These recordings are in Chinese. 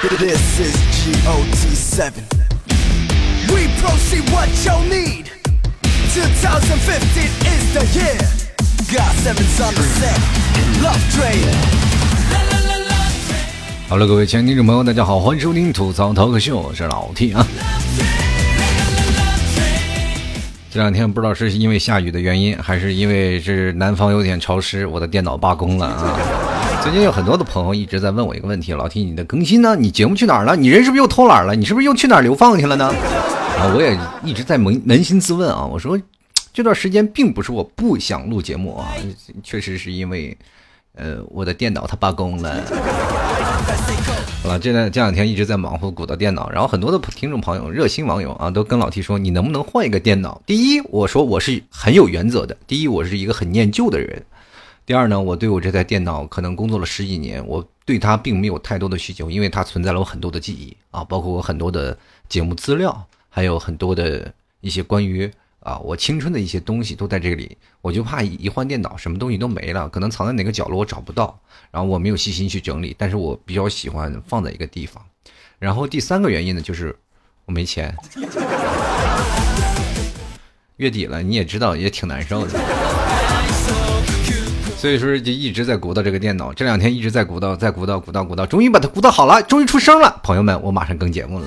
This is GOT7. We proceed what you need. 2015 is the year. Got seven on the set. Love Train. 好了，各位亲爱的听众朋友，大家好，欢迎收听吐槽涛客秀，我是老 T 啊。这两天不知道是因为下雨的原因，还是因为是南方有点潮湿，我的电脑罢工了啊。最近有很多的朋友一直在问我一个问题：老 T，你的更新呢？你节目去哪儿了？你人是不是又偷懒了？你是不是又去哪儿流放去了呢？啊，我也一直在扪扪心自问啊。我说这段时间并不是我不想录节目啊，确实是因为呃我的电脑它罢工了。好了，这两这两天一直在忙活鼓捣电脑，然后很多的听众朋友、热心网友啊，都跟老 T 说，你能不能换一个电脑？第一，我说我是很有原则的；第一，我是一个很念旧的人；第二呢，我对我这台电脑可能工作了十几年，我对它并没有太多的需求，因为它存在了我很多的记忆啊，包括我很多的节目资料，还有很多的一些关于。啊，我青春的一些东西都在这里，我就怕一换电脑，什么东西都没了，可能藏在哪个角落我找不到，然后我没有细心去整理，但是我比较喜欢放在一个地方。然后第三个原因呢，就是我没钱，月底了，你也知道，也挺难受的，所以说就一直在鼓捣这个电脑，这两天一直在鼓捣，在鼓捣，鼓捣，鼓捣，终于把它鼓捣好了，终于出声了，朋友们，我马上更节目了。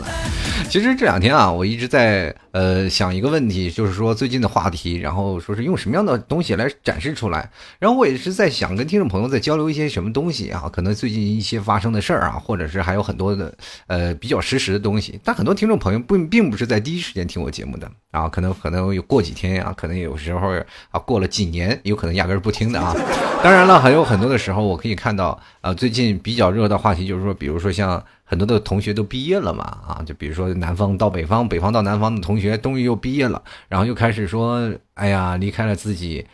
其实这两天啊，我一直在呃想一个问题，就是说最近的话题，然后说是用什么样的东西来展示出来。然后我也是在想跟听众朋友在交流一些什么东西啊，可能最近一些发生的事儿啊，或者是还有很多的呃比较实时的东西。但很多听众朋友不并不是在第一时间听我节目的啊，可能可能有过几天啊，可能有时候啊过了几年，有可能压根儿不听的啊。当然了，还有很多的时候，我可以看到啊，最近比较热的话题就是说，比如说像。很多的同学都毕业了嘛，啊，就比如说南方到北方，北方到南方的同学终于又毕业了，然后又开始说，哎呀，离开了自己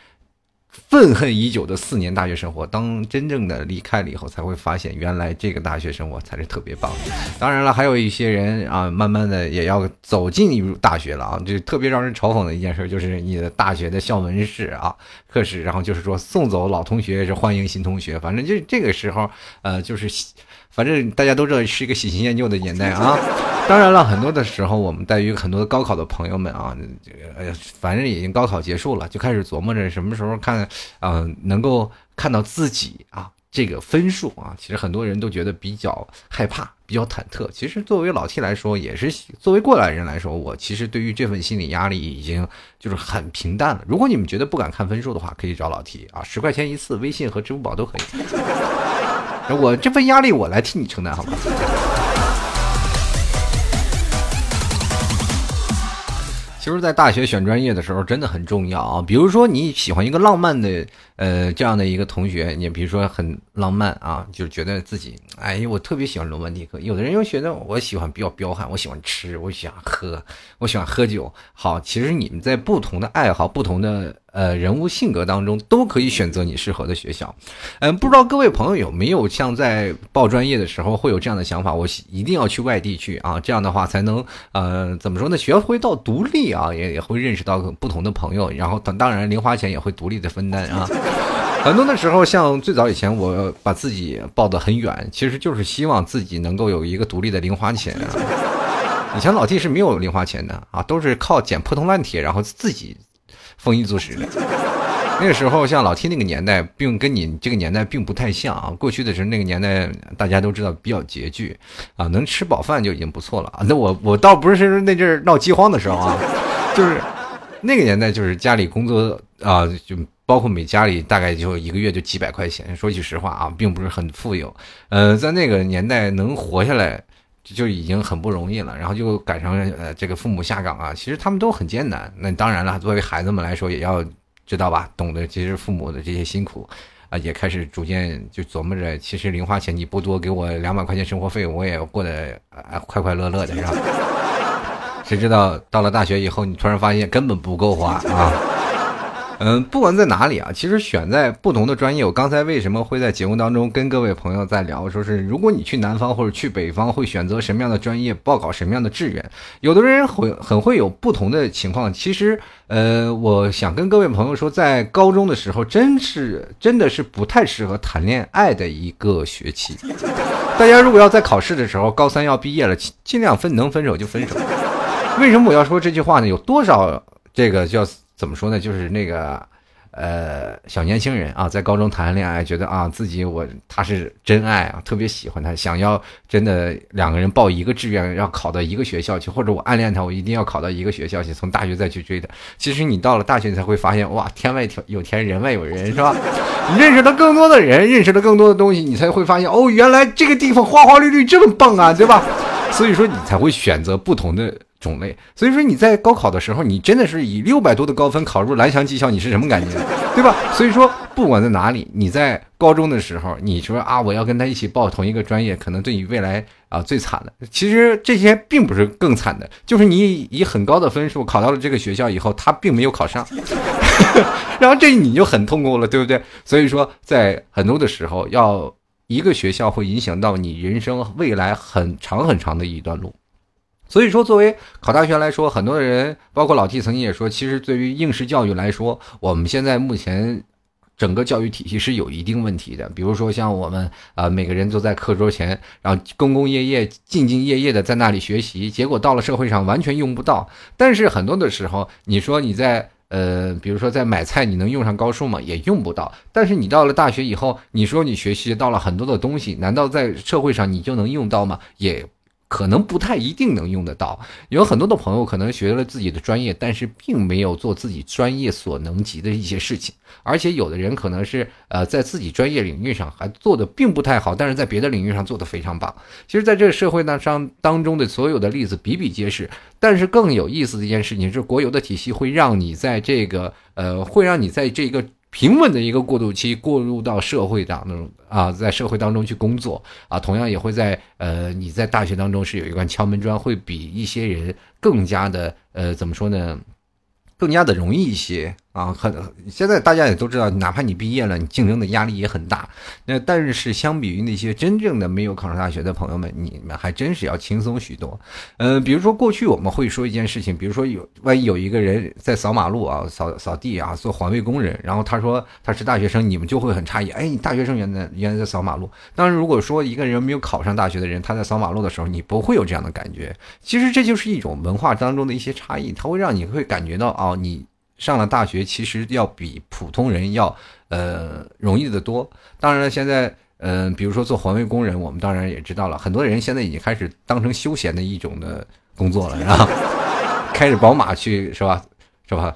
愤恨已久的四年大学生活。当真正的离开了以后，才会发现原来这个大学生活才是特别棒。当然了，还有一些人啊，慢慢的也要走进入大学了啊，就特别让人嘲讽的一件事，就是你的大学的校门室啊，课室，然后就是说送走老同学是欢迎新同学，反正就这个时候，呃，就是。反正大家都知道是一个喜新厌旧的年代啊，当然了，很多的时候我们对于很多高考的朋友们啊，这个哎呀反正已经高考结束了，就开始琢磨着什么时候看啊能够看到自己啊这个分数啊，其实很多人都觉得比较害怕，比较忐忑。其实作为老 T 来说，也是作为过来人来说，我其实对于这份心理压力已经就是很平淡了。如果你们觉得不敢看分数的话，可以找老 T 啊，十块钱一次，微信和支付宝都可以。我这份压力我来替你承担，好吗？其实，在大学选专业的时候，真的很重要啊。比如说，你喜欢一个浪漫的，呃，这样的一个同学，你比如说很浪漫啊，就觉得自己，哎，我特别喜欢罗曼蒂克。有的人又觉得我喜欢比较彪悍，我喜欢吃，我喜欢喝，我喜欢喝酒。好，其实你们在不同的爱好、不同的。呃，人物性格当中都可以选择你适合的学校。嗯，不知道各位朋友有没有像在报专业的时候会有这样的想法？我一定要去外地去啊，这样的话才能呃怎么说呢？学会到独立啊，也也会认识到不同的朋友，然后当当然零花钱也会独立的分担啊。很多的时候，像最早以前我把自己抱得很远，其实就是希望自己能够有一个独立的零花钱啊。以前老弟是没有零花钱的啊，都是靠捡破铜烂铁，然后自己。丰衣足食的，那个时候像老 T 那个年代，并跟你这个年代并不太像啊。过去的时候，那个年代大家都知道比较拮据啊，能吃饱饭就已经不错了啊。那我我倒不是那阵闹饥荒的时候啊，就是那个年代，就是家里工作啊，就包括每家里大概就一个月就几百块钱。说句实话啊，并不是很富有。呃，在那个年代能活下来。就已经很不容易了，然后就赶上呃这个父母下岗啊，其实他们都很艰难。那当然了，作为孩子们来说，也要知道吧，懂得其实父母的这些辛苦啊，也开始逐渐就琢磨着，其实零花钱你不多给我两百块钱生活费，我也过得快快乐乐的，是吧？谁知道到了大学以后，你突然发现根本不够花啊！嗯，不管在哪里啊，其实选在不同的专业，我刚才为什么会在节目当中跟各位朋友在聊，说是如果你去南方或者去北方，会选择什么样的专业，报考什么样的志愿？有的人会很会有不同的情况。其实，呃，我想跟各位朋友说，在高中的时候，真是真的是不太适合谈恋爱的一个学期。大家如果要在考试的时候，高三要毕业了，尽量分能分手就分手。为什么我要说这句话呢？有多少这个叫？怎么说呢？就是那个，呃，小年轻人啊，在高中谈恋爱，觉得啊自己我他是真爱啊，特别喜欢他，想要真的两个人报一个志愿，要考到一个学校去，或者我暗恋他，我一定要考到一个学校去，从大学再去追他。其实你到了大学，你才会发现，哇，天外有天，人外有人，是吧？你认识了更多的人，认识了更多的东西，你才会发现，哦，原来这个地方花花绿绿这么棒啊，对吧？所以说，你才会选择不同的。种类，所以说你在高考的时候，你真的是以六百多的高分考入蓝翔技校，你是什么感觉，对吧？所以说，不管在哪里，你在高中的时候，你说啊，我要跟他一起报同一个专业，可能对你未来啊最惨的。其实这些并不是更惨的，就是你以很高的分数考到了这个学校以后，他并没有考上，然后这你就很痛苦了，对不对？所以说，在很多的时候，要一个学校会影响到你人生未来很长很长的一段路。所以说，作为考大学来说，很多人，包括老 T 曾经也说，其实对于应试教育来说，我们现在目前整个教育体系是有一定问题的。比如说，像我们啊，每个人都在课桌前，然后兢兢业业、兢兢业业的在那里学习，结果到了社会上完全用不到。但是很多的时候，你说你在呃，比如说在买菜，你能用上高数吗？也用不到。但是你到了大学以后，你说你学习到了很多的东西，难道在社会上你就能用到吗？也。可能不太一定能用得到，有很多的朋友可能学了自己的专业，但是并没有做自己专业所能及的一些事情，而且有的人可能是呃在自己专业领域上还做的并不太好，但是在别的领域上做的非常棒。其实，在这个社会当上当中的所有的例子比比皆是，但是更有意思的一件事情是，国有的体系会让你在这个呃，会让你在这个。平稳的一个过渡期，过入到社会当中啊，在社会当中去工作啊，同样也会在呃，你在大学当中是有一块敲门砖，会比一些人更加的呃，怎么说呢？更加的容易一些啊，很现在大家也都知道，哪怕你毕业了，你竞争的压力也很大。那但是相比于那些真正的没有考上大学的朋友们，你们还真是要轻松许多。嗯，比如说过去我们会说一件事情，比如说有万一有一个人在扫马路啊，扫扫地啊，做环卫工人，然后他说他是大学生，你们就会很诧异，哎，你大学生原来原来在扫马路。当然，如果说一个人没有考上大学的人，他在扫马路的时候，你不会有这样的感觉。其实这就是一种文化当中的一些差异，它会让你会感觉到啊。哦，你上了大学，其实要比普通人要呃容易的多。当然了，现在嗯，比如说做环卫工人，我们当然也知道了，很多人现在已经开始当成休闲的一种的工作了，然后 开着宝马去是吧？是吧？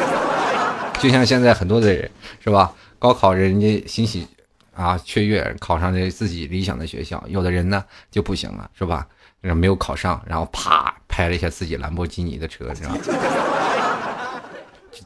就像现在很多的人是吧？高考人家欣喜啊雀跃，考上这自己理想的学校，有的人呢就不行了，是吧？没有考上，然后啪拍了一下自己兰博基尼的车，是吧？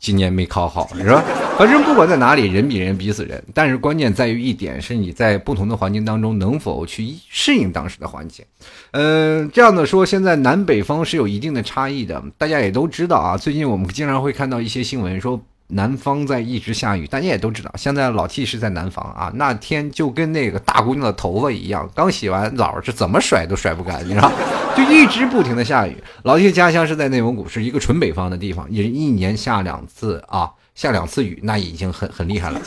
今年没考好，是吧？反正不管在哪里，人比人比死人。但是关键在于一点，是你在不同的环境当中能否去适应当时的环境。嗯，这样的说，现在南北方是有一定的差异的。大家也都知道啊，最近我们经常会看到一些新闻说。南方在一直下雨，大家也都知道。现在老 T 是在南方啊，那天就跟那个大姑娘的头发一样，刚洗完澡，是怎么甩都甩不干，你知道，就一直不停的下雨。老 T 家乡是在内蒙古，是一个纯北方的地方，也一年下两次啊，下两次雨，那已经很很厉害了。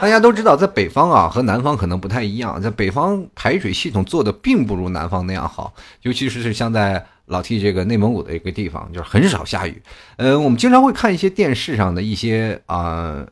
大家都知道，在北方啊和南方可能不太一样，在北方排水系统做的并不如南方那样好，尤其是是像在。老 T 这个内蒙古的一个地方，就是很少下雨。呃，我们经常会看一些电视上的一些啊，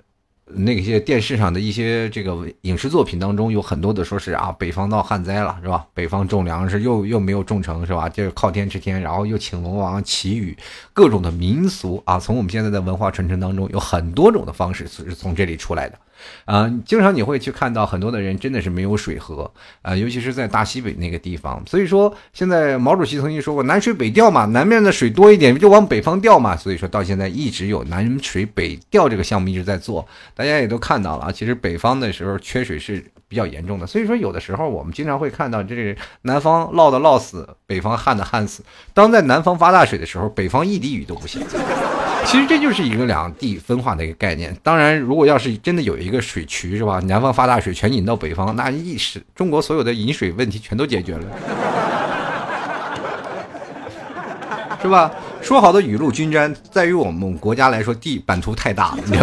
那些电视上的一些这个影视作品当中，有很多的说是啊，北方闹旱灾了，是吧？北方种粮食又又没有种成，是吧？就是靠天吃天，然后又请龙王祈雨，各种的民俗啊，从我们现在的文化传承当中，有很多种的方式是从这里出来的。啊，经常你会去看到很多的人真的是没有水喝啊，尤其是在大西北那个地方。所以说，现在毛主席曾经说过“南水北调”嘛，南面的水多一点就往北方调嘛。所以说到现在一直有南水北调这个项目一直在做，大家也都看到了啊。其实北方的时候缺水是比较严重的，所以说有的时候我们经常会看到，这是南方涝的涝死，北方旱的旱死。当在南方发大水的时候，北方一滴雨都不行。其实这就是一个两地分化的一个概念。当然，如果要是真的有一个水渠是吧，南方发大水全引到北方，那一时中国所有的饮水问题全都解决了，是吧？说好的雨露均沾，在于我们国家来说，地版图太大了，你。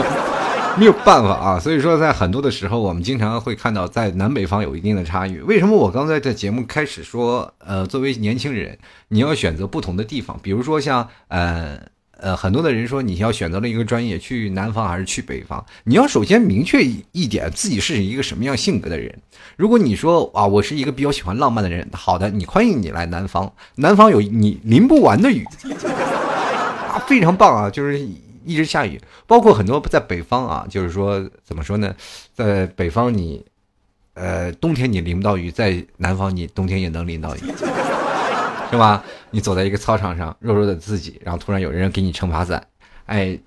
没有办法啊，所以说在很多的时候，我们经常会看到在南北方有一定的差异。为什么我刚才在节目开始说，呃，作为年轻人，你要选择不同的地方，比如说像呃呃，很多的人说你要选择了一个专业，去南方还是去北方？你要首先明确一点，自己是一个什么样性格的人。如果你说啊，我是一个比较喜欢浪漫的人，好的，你欢迎你来南方，南方有你淋不完的雨，啊，非常棒啊，就是。一直下雨，包括很多在北方啊，就是说怎么说呢，在北方你，呃，冬天你淋不到雨，在南方你冬天也能淋到雨，是吧？你走在一个操场上，弱弱的自己，然后突然有人给你撑把伞，哎，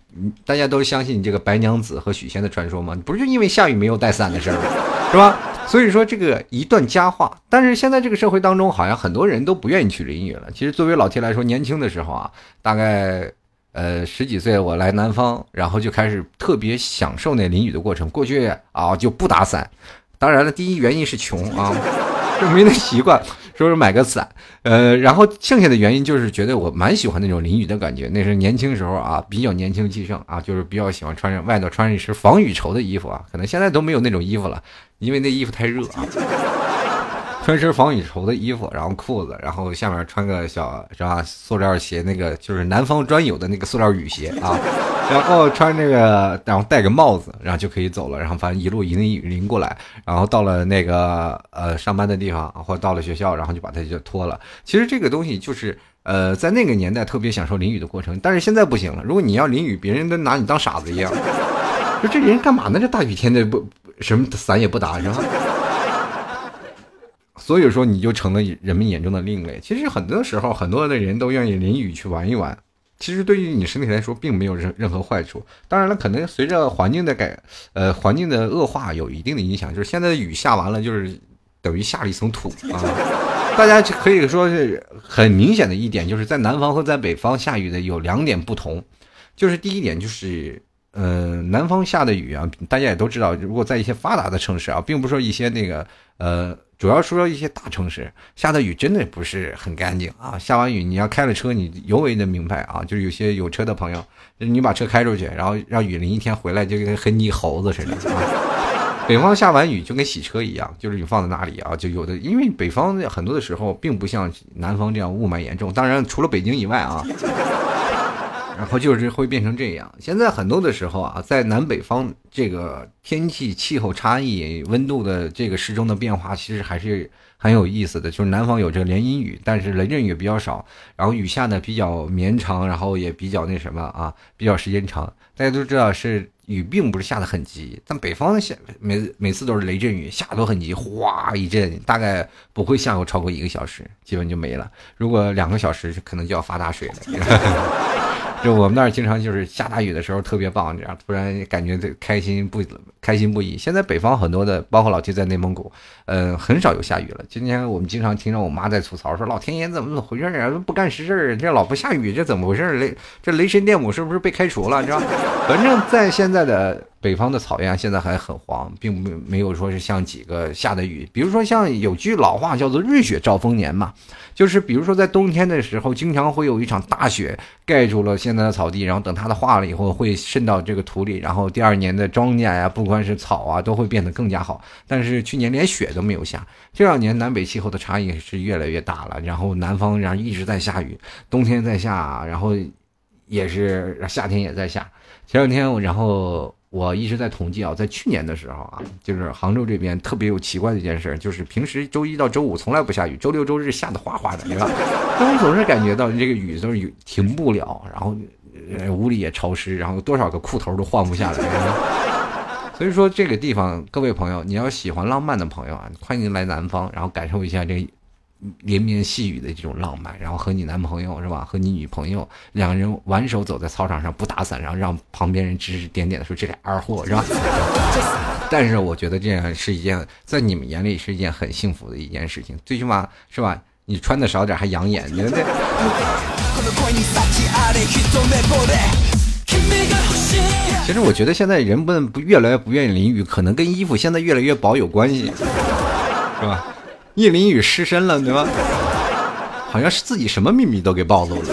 大家都相信你这个白娘子和许仙的传说吗？不是就因为下雨没有带伞的事儿吗？是吧？所以说这个一段佳话。但是现在这个社会当中，好像很多人都不愿意去淋雨了。其实作为老铁来说，年轻的时候啊，大概。呃，十几岁我来南方，然后就开始特别享受那淋雨的过程。过去啊就不打伞，当然了，第一原因是穷啊，就没那习惯，就是买个伞。呃，然后剩下的原因就是觉得我蛮喜欢那种淋雨的感觉。那是年轻时候啊，比较年轻气盛啊，就是比较喜欢穿上外头穿上一身防雨绸的衣服啊。可能现在都没有那种衣服了，因为那衣服太热啊。穿身防雨绸的衣服，然后裤子，然后下面穿个小是吧？塑料鞋，那个就是南方专有的那个塑料雨鞋啊。然后穿那个，然后戴个帽子，然后就可以走了。然后反正一路迎雨淋过来，然后到了那个呃上班的地方，或者到了学校，然后就把它就脱了。其实这个东西就是呃在那个年代特别享受淋雨的过程，但是现在不行了。如果你要淋雨，别人都拿你当傻子一样。说这人干嘛呢？这大雨天的不什么伞也不打是吧？所以说，你就成了人们眼中的另类。其实很多时候，很多的人都愿意淋雨去玩一玩。其实对于你身体来说，并没有任任何坏处。当然了，可能随着环境的改，呃，环境的恶化有一定的影响。就是现在的雨下完了，就是等于下了一层土啊。大家可以说是很明显的一点，就是在南方和在北方下雨的有两点不同。就是第一点就是，呃，南方下的雨啊，大家也都知道，如果在一些发达的城市啊，并不是说一些那个，呃。主要说一些大城市下的雨真的不是很干净啊！下完雨你要开了车，你尤为的明白啊！就是有些有车的朋友，你把车开出去，然后让雨淋一天回来，就跟黑泥猴子似的啊！北方下完雨就跟洗车一样，就是你放在那里啊，就有的，因为北方很多的时候并不像南方这样雾霾严重，当然除了北京以外啊。然后就是会变成这样。现在很多的时候啊，在南北方这个天气气候差异、温度的这个时钟的变化，其实还是很有意思的。就是南方有这个连阴雨，但是雷阵雨比较少，然后雨下的比较绵长，然后也比较那什么啊，比较时间长。大家都知道是雨并不是下的很急，但北方下每每次都是雷阵雨，下都很急，哗一阵，大概不会下过超过一个小时，基本就没了。如果两个小时，可能就要发大水了。就我们那儿经常就是下大雨的时候特别棒，这样突然感觉这开心不开心不已。现在北方很多的，包括老七在内蒙古，嗯，很少有下雨了。今天我们经常听着我妈在吐槽说：“老天爷怎么怎么回事啊？不干实事，这老不下雨，这怎么回事？雷这雷神电母是不是被开除了？你知道？反正在现在的。”北方的草原现在还很黄，并没没有说是像几个下的雨，比如说像有句老话叫做“瑞雪兆丰年”嘛，就是比如说在冬天的时候，经常会有一场大雪盖住了现在的草地，然后等它的化了以后，会渗到这个土里，然后第二年的庄稼呀，不管是草啊，都会变得更加好。但是去年连雪都没有下，这两年南北气候的差异是越来越大了，然后南方然后一直在下雨，冬天在下，然后 也是夏天也在下。前两天我然后。我一直在统计啊，在去年的时候啊，就是杭州这边特别有奇怪的一件事，就是平时周一到周五从来不下雨，周六周日下的哗哗的，对吧，但我总是感觉到这个雨都是停不了，然后屋里也潮湿，然后多少个裤头都换不下来。所以说这个地方，各位朋友，你要喜欢浪漫的朋友啊，欢迎来南方，然后感受一下这。连绵细雨的这种浪漫，然后和你男朋友是吧？和你女朋友两人挽手走在操场上，不打伞，然后让旁边人指指点点的说这俩二货是吧？但是我觉得这样是一件在你们眼里是一件很幸福的一件事情，最起码是吧？你穿的少点还养眼，对不对？其实我觉得现在人们不越来越不愿意淋雨，可能跟衣服现在越来越薄有关系，是吧？一淋雨失身了，对吧？好像是自己什么秘密都给暴露了。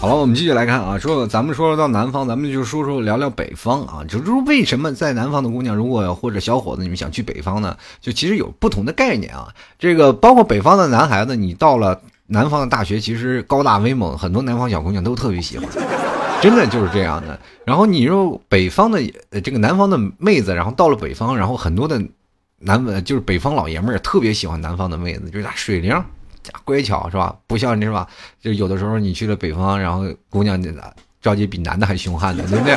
好了，我们继续来看啊，说咱们说到南方，咱们就说说聊聊北方啊。就是为什么在南方的姑娘，如果或者小伙子你们想去北方呢？就其实有不同的概念啊。这个包括北方的男孩子，你到了南方的大学，其实高大威猛，很多南方小姑娘都特别喜欢，真的就是这样的。然后你说北方的这个南方的妹子，然后到了北方，然后很多的南就是北方老爷们儿特别喜欢南方的妹子，就是水灵。乖巧是吧？不像你是吧？就有的时候你去了北方，然后姑娘着急比男的还凶悍呢，对不对？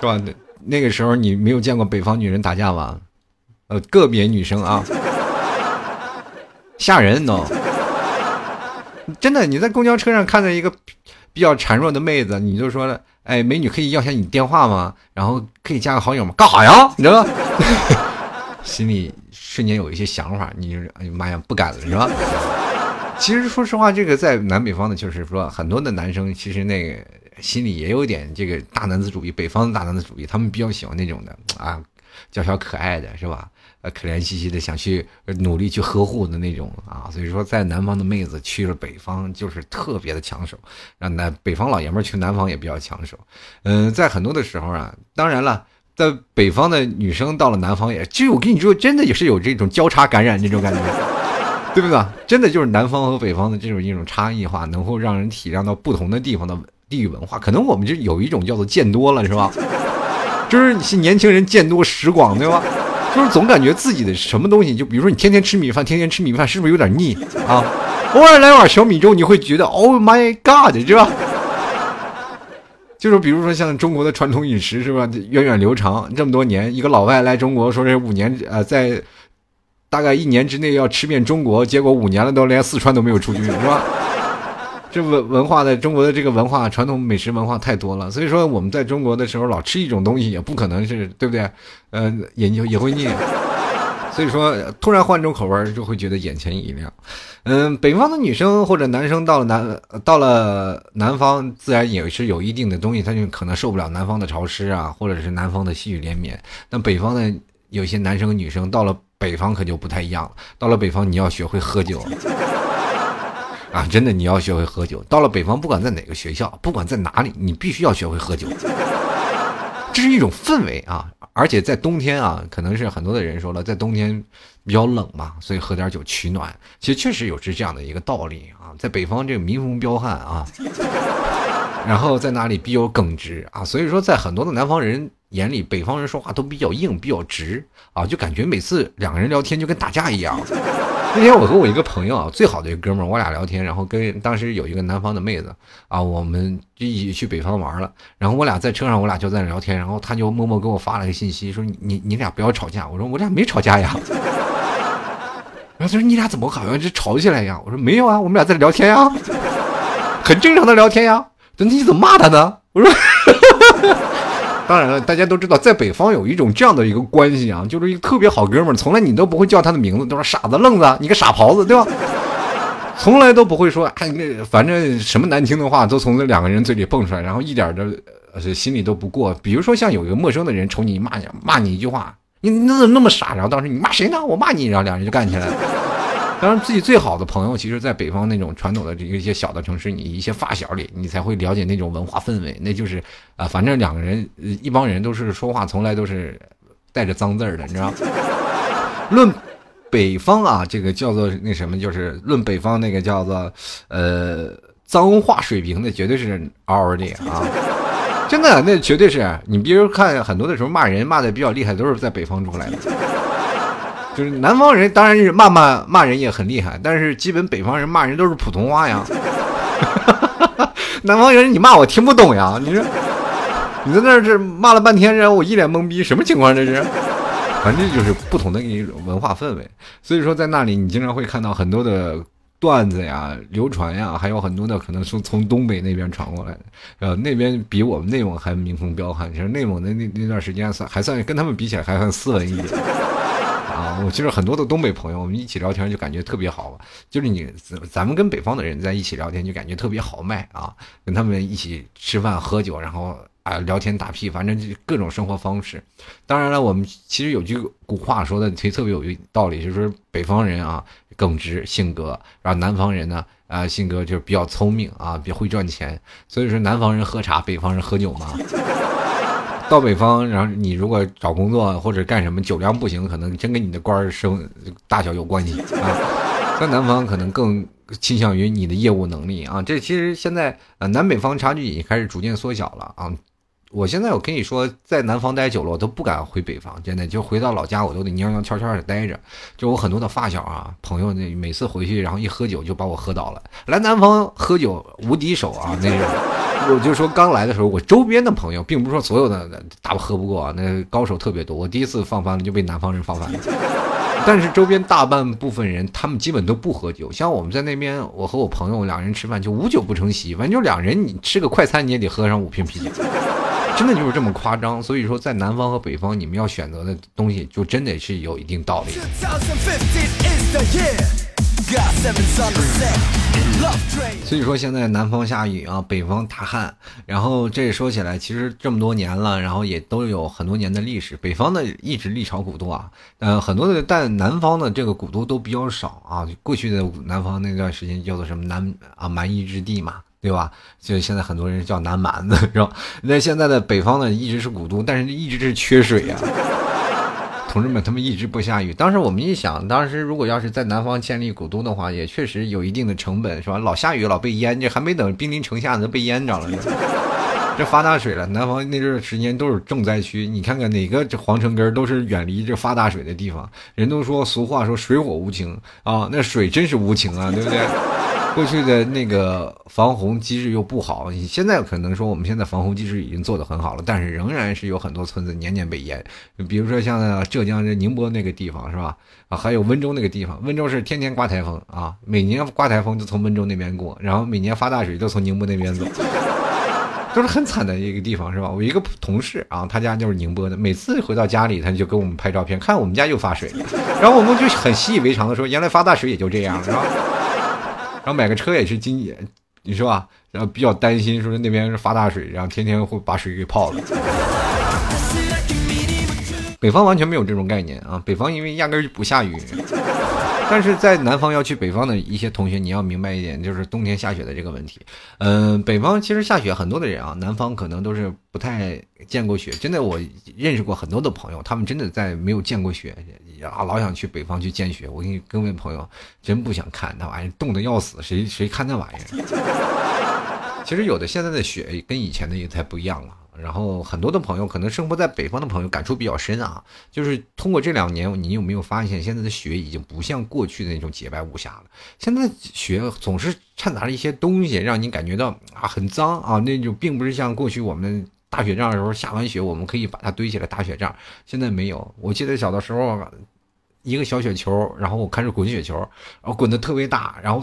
是吧？那个时候你没有见过北方女人打架吧？呃，个别女生啊，吓人都。真的，你在公交车上看到一个比较孱弱的妹子，你就说了，哎，美女可以要下你电话吗？然后可以加个好友吗？干啥呀？你知道吗？心里。瞬间有一些想法，你就哎呀妈呀，不敢了是吧？其实说实话，这个在南北方的，就是说很多的男生其实那个心里也有点这个大男子主义，北方的大男子主义，他们比较喜欢那种的啊，娇小可爱的是吧？可怜兮兮的想去努力去呵护的那种啊，所以说在南方的妹子去了北方就是特别的抢手，让南北方老爷们去南方也比较抢手。嗯，在很多的时候啊，当然了。在北方的女生到了南方也，就我跟你说，真的也是有这种交叉感染这种感觉，对不对？真的就是南方和北方的这种一种差异化，能够让人体谅到不同的地方的地域文化。可能我们就有一种叫做见多了，是吧？就是年轻人见多识广，对吧？就是总感觉自己的什么东西，就比如说你天天吃米饭，天天吃米饭，是不是有点腻啊？偶尔来碗小米粥，你会觉得 Oh my God，是吧？就是比如说像中国的传统饮食是吧，源远流长这么多年，一个老外来中国说这五年呃在大概一年之内要吃遍中国，结果五年了都连四川都没有出去是吧？这文文化的中国的这个文化传统美食文化太多了，所以说我们在中国的时候老吃一种东西也不可能是对不对？呃，也也会腻。所以说，突然换种口味就会觉得眼前一亮。嗯，北方的女生或者男生到了南 到了南方，自然也是有一定的东西，他就可能受不了南方的潮湿啊，或者是南方的细雨连绵。但北方的有些男生女生到了北方可就不太一样了。到了北方，你要学会喝酒啊！真的，你要学会喝酒。到了北方，不管在哪个学校，不管在哪里，你必须要学会喝酒。这是一种氛围啊。而且在冬天啊，可能是很多的人说了，在冬天比较冷嘛，所以喝点酒取暖。其实确实有是这样的一个道理啊。在北方这个民风彪悍啊，然后在哪里比较耿直啊，所以说在很多的南方人眼里，北方人说话都比较硬，比较直啊，就感觉每次两个人聊天就跟打架一样。那天我和我一个朋友啊，最好的一个哥们儿，我俩聊天，然后跟当时有一个南方的妹子啊，我们就一起去北方玩了。然后我俩在车上，我俩就在那聊天，然后他就默默给我发了个信息，说你你俩不要吵架。我说我俩没吵架呀。然后他说你俩怎么好像是吵起来一样？我说没有啊，我们俩在聊天呀，很正常的聊天呀。那你怎么骂他呢？我说。当然了，大家都知道，在北方有一种这样的一个关系啊，就是一个特别好哥们，从来你都不会叫他的名字，都是傻子、愣子，你个傻狍子，对吧？从来都不会说，哎，那反正什么难听的话都从这两个人嘴里蹦出来，然后一点的呃心里都不过。比如说像有一个陌生的人瞅你骂你骂你一句话，你你怎么那么傻？然后当时你骂谁呢？我骂你，然后两人就干起来了。当然，自己最好的朋友，其实，在北方那种传统的这一些小的城市，你一些发小里，你才会了解那种文化氛围。那就是啊，反正两个人，一帮人都是说话，从来都是带着脏字儿的，你知道？论北方啊，这个叫做那什么，就是论北方那个叫做呃脏话水平，那绝对是嗷嗷的啊！真的，那绝对是你，比如看很多的时候骂人骂的比较厉害，都是在北方出来的。就是南方人，当然是骂骂骂人也很厉害，但是基本北方人骂人都是普通话呀。南方人你骂我听不懂呀，你说你在那是骂了半天，然后我一脸懵逼，什么情况这是？反正就是不同的一种文化氛围，所以说在那里你经常会看到很多的段子呀、流传呀，还有很多的可能是从东北那边传过来的，呃，那边比我们内蒙还民风彪悍，其实内蒙的那那段时间算还算跟他们比起来还算斯文一点。啊。我其实很多的东北朋友，我们一起聊天就感觉特别好，就是你咱们跟北方的人在一起聊天就感觉特别豪迈啊，跟他们一起吃饭喝酒，然后啊聊天打屁，反正就各种生活方式。当然了，我们其实有句古话说的其实特别有道理，就是北方人啊耿直性格，然后南方人呢。啊，性格就是比较聪明啊，比较会赚钱，所以说南方人喝茶，北方人喝酒嘛。到北方，然后你如果找工作或者干什么，酒量不行，可能真跟你的官儿升大小有关系啊。在南方，可能更倾向于你的业务能力啊。这其实现在呃，南北方差距已经开始逐渐缩小了啊。我现在我跟你说，在南方待久了，我都不敢回北方，真的就回到老家，我都得蔫蔫悄悄的待着。就我很多的发小啊，朋友，那每次回去，然后一喝酒就把我喝倒了。来南方喝酒无敌手啊，那种。我就说刚来的时候，我周边的朋友，并不是说所有的大喝不过啊，那高手特别多。我第一次放翻了，就被南方人放翻了。但是周边大半部分人，他们基本都不喝酒。像我们在那边，我和我朋友两人吃饭就无酒不成席，反正就两人你吃个快餐，你也得喝上五瓶啤酒。真的就是这么夸张，所以说在南方和北方，你们要选择的东西就真的是有一定道理。所以说现在南方下雨啊，北方大旱，然后这说起来，其实这么多年了，然后也都有很多年的历史。北方的一直历朝古都啊，呃，很多的，但南方的这个古都都比较少啊。过去的南方那段时间叫做什么南啊蛮夷之地嘛。对吧？就现在很多人叫南蛮子，是吧？那现在的北方呢，一直是古都，但是一直是缺水呀。同志们，他们一直不下雨。当时我们一想，当时如果要是在南方建立古都的话，也确实有一定的成本，是吧？老下雨，老被淹，这还没等兵临城下呢，被淹着了。这发大水了，南方那阵时间都是重灾区。你看看哪个这皇城根都是远离这发大水的地方。人都说俗话说水火无情啊，那水真是无情啊，对不对？过去的那个防洪机制又不好，你现在可能说我们现在防洪机制已经做得很好了，但是仍然是有很多村子年年被淹。比如说像浙江这宁波那个地方是吧？啊，还有温州那个地方，温州是天天刮台风啊，每年刮台风就从温州那边过，然后每年发大水就从宁波那边走，都是很惨的一个地方是吧？我一个同事啊，他家就是宁波的，每次回到家里他就给我们拍照片，看我们家又发水，然后我们就很习以为常的说，原来发大水也就这样，是吧？然后买个车也是今年，你说吧？然后比较担心，说那边是发大水，然后天天会把水给泡了。北方完全没有这种概念啊！北方因为压根就不下雨。但是在南方要去北方的一些同学，你要明白一点，就是冬天下雪的这个问题。嗯，北方其实下雪很多的人啊，南方可能都是不太见过雪。真的，我认识过很多的朋友，他们真的在没有见过雪啊，老想去北方去见雪。我跟你各位朋友，真不想看那玩意儿，冻得要死，谁谁看那玩意儿？其实有的现在的雪跟以前的也太不一样了。然后很多的朋友可能生活在北方的朋友感触比较深啊，就是通过这两年，你有没有发现现在的雪已经不像过去的那种洁白无瑕了？现在雪总是掺杂着一些东西，让你感觉到啊很脏啊，那就并不是像过去我们打雪仗的时候下完雪我们可以把它堆起来打雪仗，现在没有。我记得小的时候，一个小雪球，然后我开始滚雪球，然后滚的特别大，然后。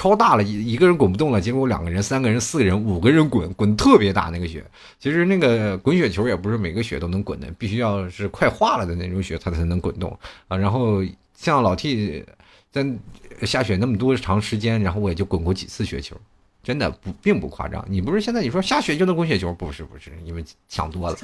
超大了，一一个人滚不动了，结果两个人、三个人、四个人、五个人滚，滚特别大那个雪。其实那个滚雪球也不是每个雪都能滚的，必须要是快化了的那种雪，它才能滚动啊。然后像老 T 在下雪那么多长时间，然后我也就滚过几次雪球，真的不并不夸张。你不是现在你说下雪就能滚雪球？不是不是，你们想多了。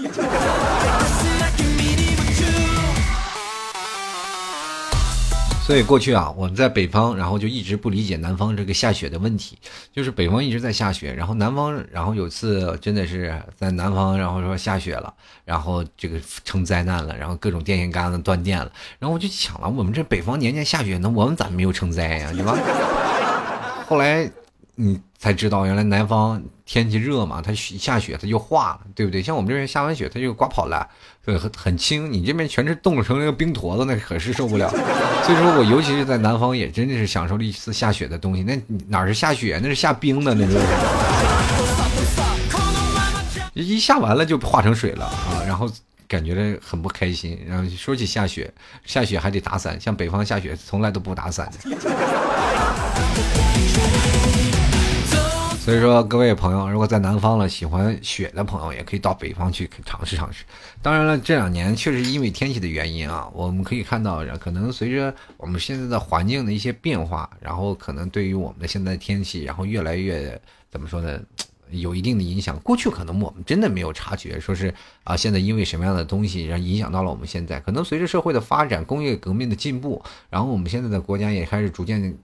所以过去啊，我们在北方，然后就一直不理解南方这个下雪的问题。就是北方一直在下雪，然后南方，然后有次真的是在南方，然后说下雪了，然后这个成灾难了，然后各种电线杆子断电了。然后我就想了，我们这北方年年下雪，那我们咋没有成灾呀？对吧？后来。你才知道，原来南方天气热嘛，它下雪它就化了，对不对？像我们这边下完雪，它就刮跑了，对，很很轻。你这边全是冻成那个冰坨子，那可是受不了。所以说我尤其是在南方，也真的是享受了一次下雪的东西。那哪是下雪，那是下冰的，那是。一下完了就化成水了啊，然后感觉很不开心。然后说起下雪，下雪还得打伞，像北方下雪从来都不打伞的。所以说，各位朋友，如果在南方了，喜欢雪的朋友，也可以到北方去尝试尝试。当然了，这两年确实因为天气的原因啊，我们可以看到，可能随着我们现在的环境的一些变化，然后可能对于我们的现在天气，然后越来越怎么说呢，有一定的影响。过去可能我们真的没有察觉，说是啊，现在因为什么样的东西，然后影响到了我们现在。可能随着社会的发展，工业革命的进步，然后我们现在的国家也开始逐渐。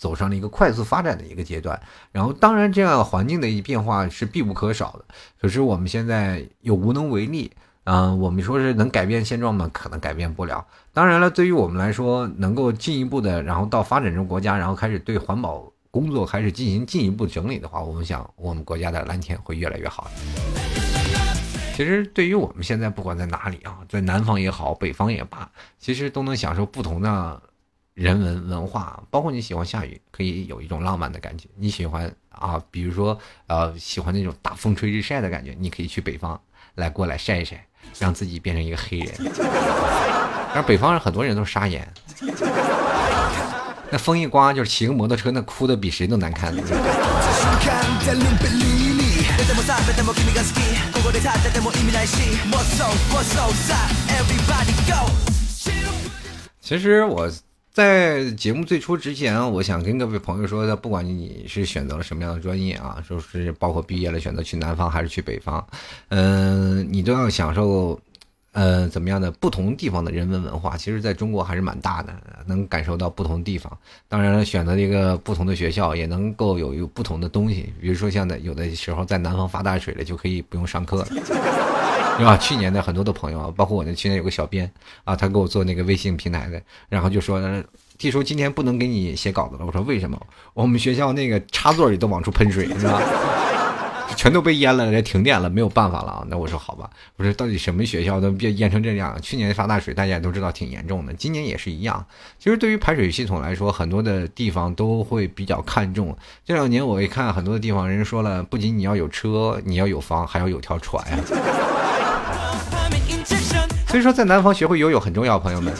走上了一个快速发展的一个阶段，然后当然这样环境的一变化是必不可少的，可是我们现在又无能为力，嗯，我们说是能改变现状吗？可能改变不了。当然了，对于我们来说，能够进一步的，然后到发展中国家，然后开始对环保工作开始进行进一步整理的话，我们想我们国家的蓝天会越来越好的。其实对于我们现在不管在哪里啊，在南方也好，北方也罢，其实都能享受不同的。人文文化，包括你喜欢下雨，可以有一种浪漫的感觉。你喜欢啊，比如说呃，喜欢那种大风吹日晒的感觉，你可以去北方来过来晒一晒，让自己变成一个黑人。但是北方人很多人都是沙眼，那风一刮就是骑个摩托车，那哭的比谁都难看。其实我。在节目最初之前，我想跟各位朋友说的，不管你是选择了什么样的专业啊，就是包括毕业了选择去南方还是去北方，嗯，你都要享受，呃，怎么样的不同地方的人文文化。其实，在中国还是蛮大的，能感受到不同地方。当然了，选择一个不同的学校，也能够有有不同的东西。比如说，像在有的时候在南方发大水了，就可以不用上课了。对吧？去年的很多的朋友啊，包括我的，去年有个小编啊，他给我做那个微信平台的，然后就说，T 叔今天不能给你写稿子了。我说为什么？我们学校那个插座里都往出喷水，是吧？全都被淹了，这停电了，没有办法了啊。那我说好吧，我说到底什么学校都别淹成这样？去年发大水，大家也都知道挺严重的，今年也是一样。其实对于排水系统来说，很多的地方都会比较看重。这两年我一看很多的地方，人说了，不仅你要有车，你要有房，还要有条船呀。所以说，在南方学会游泳很重要，朋友们。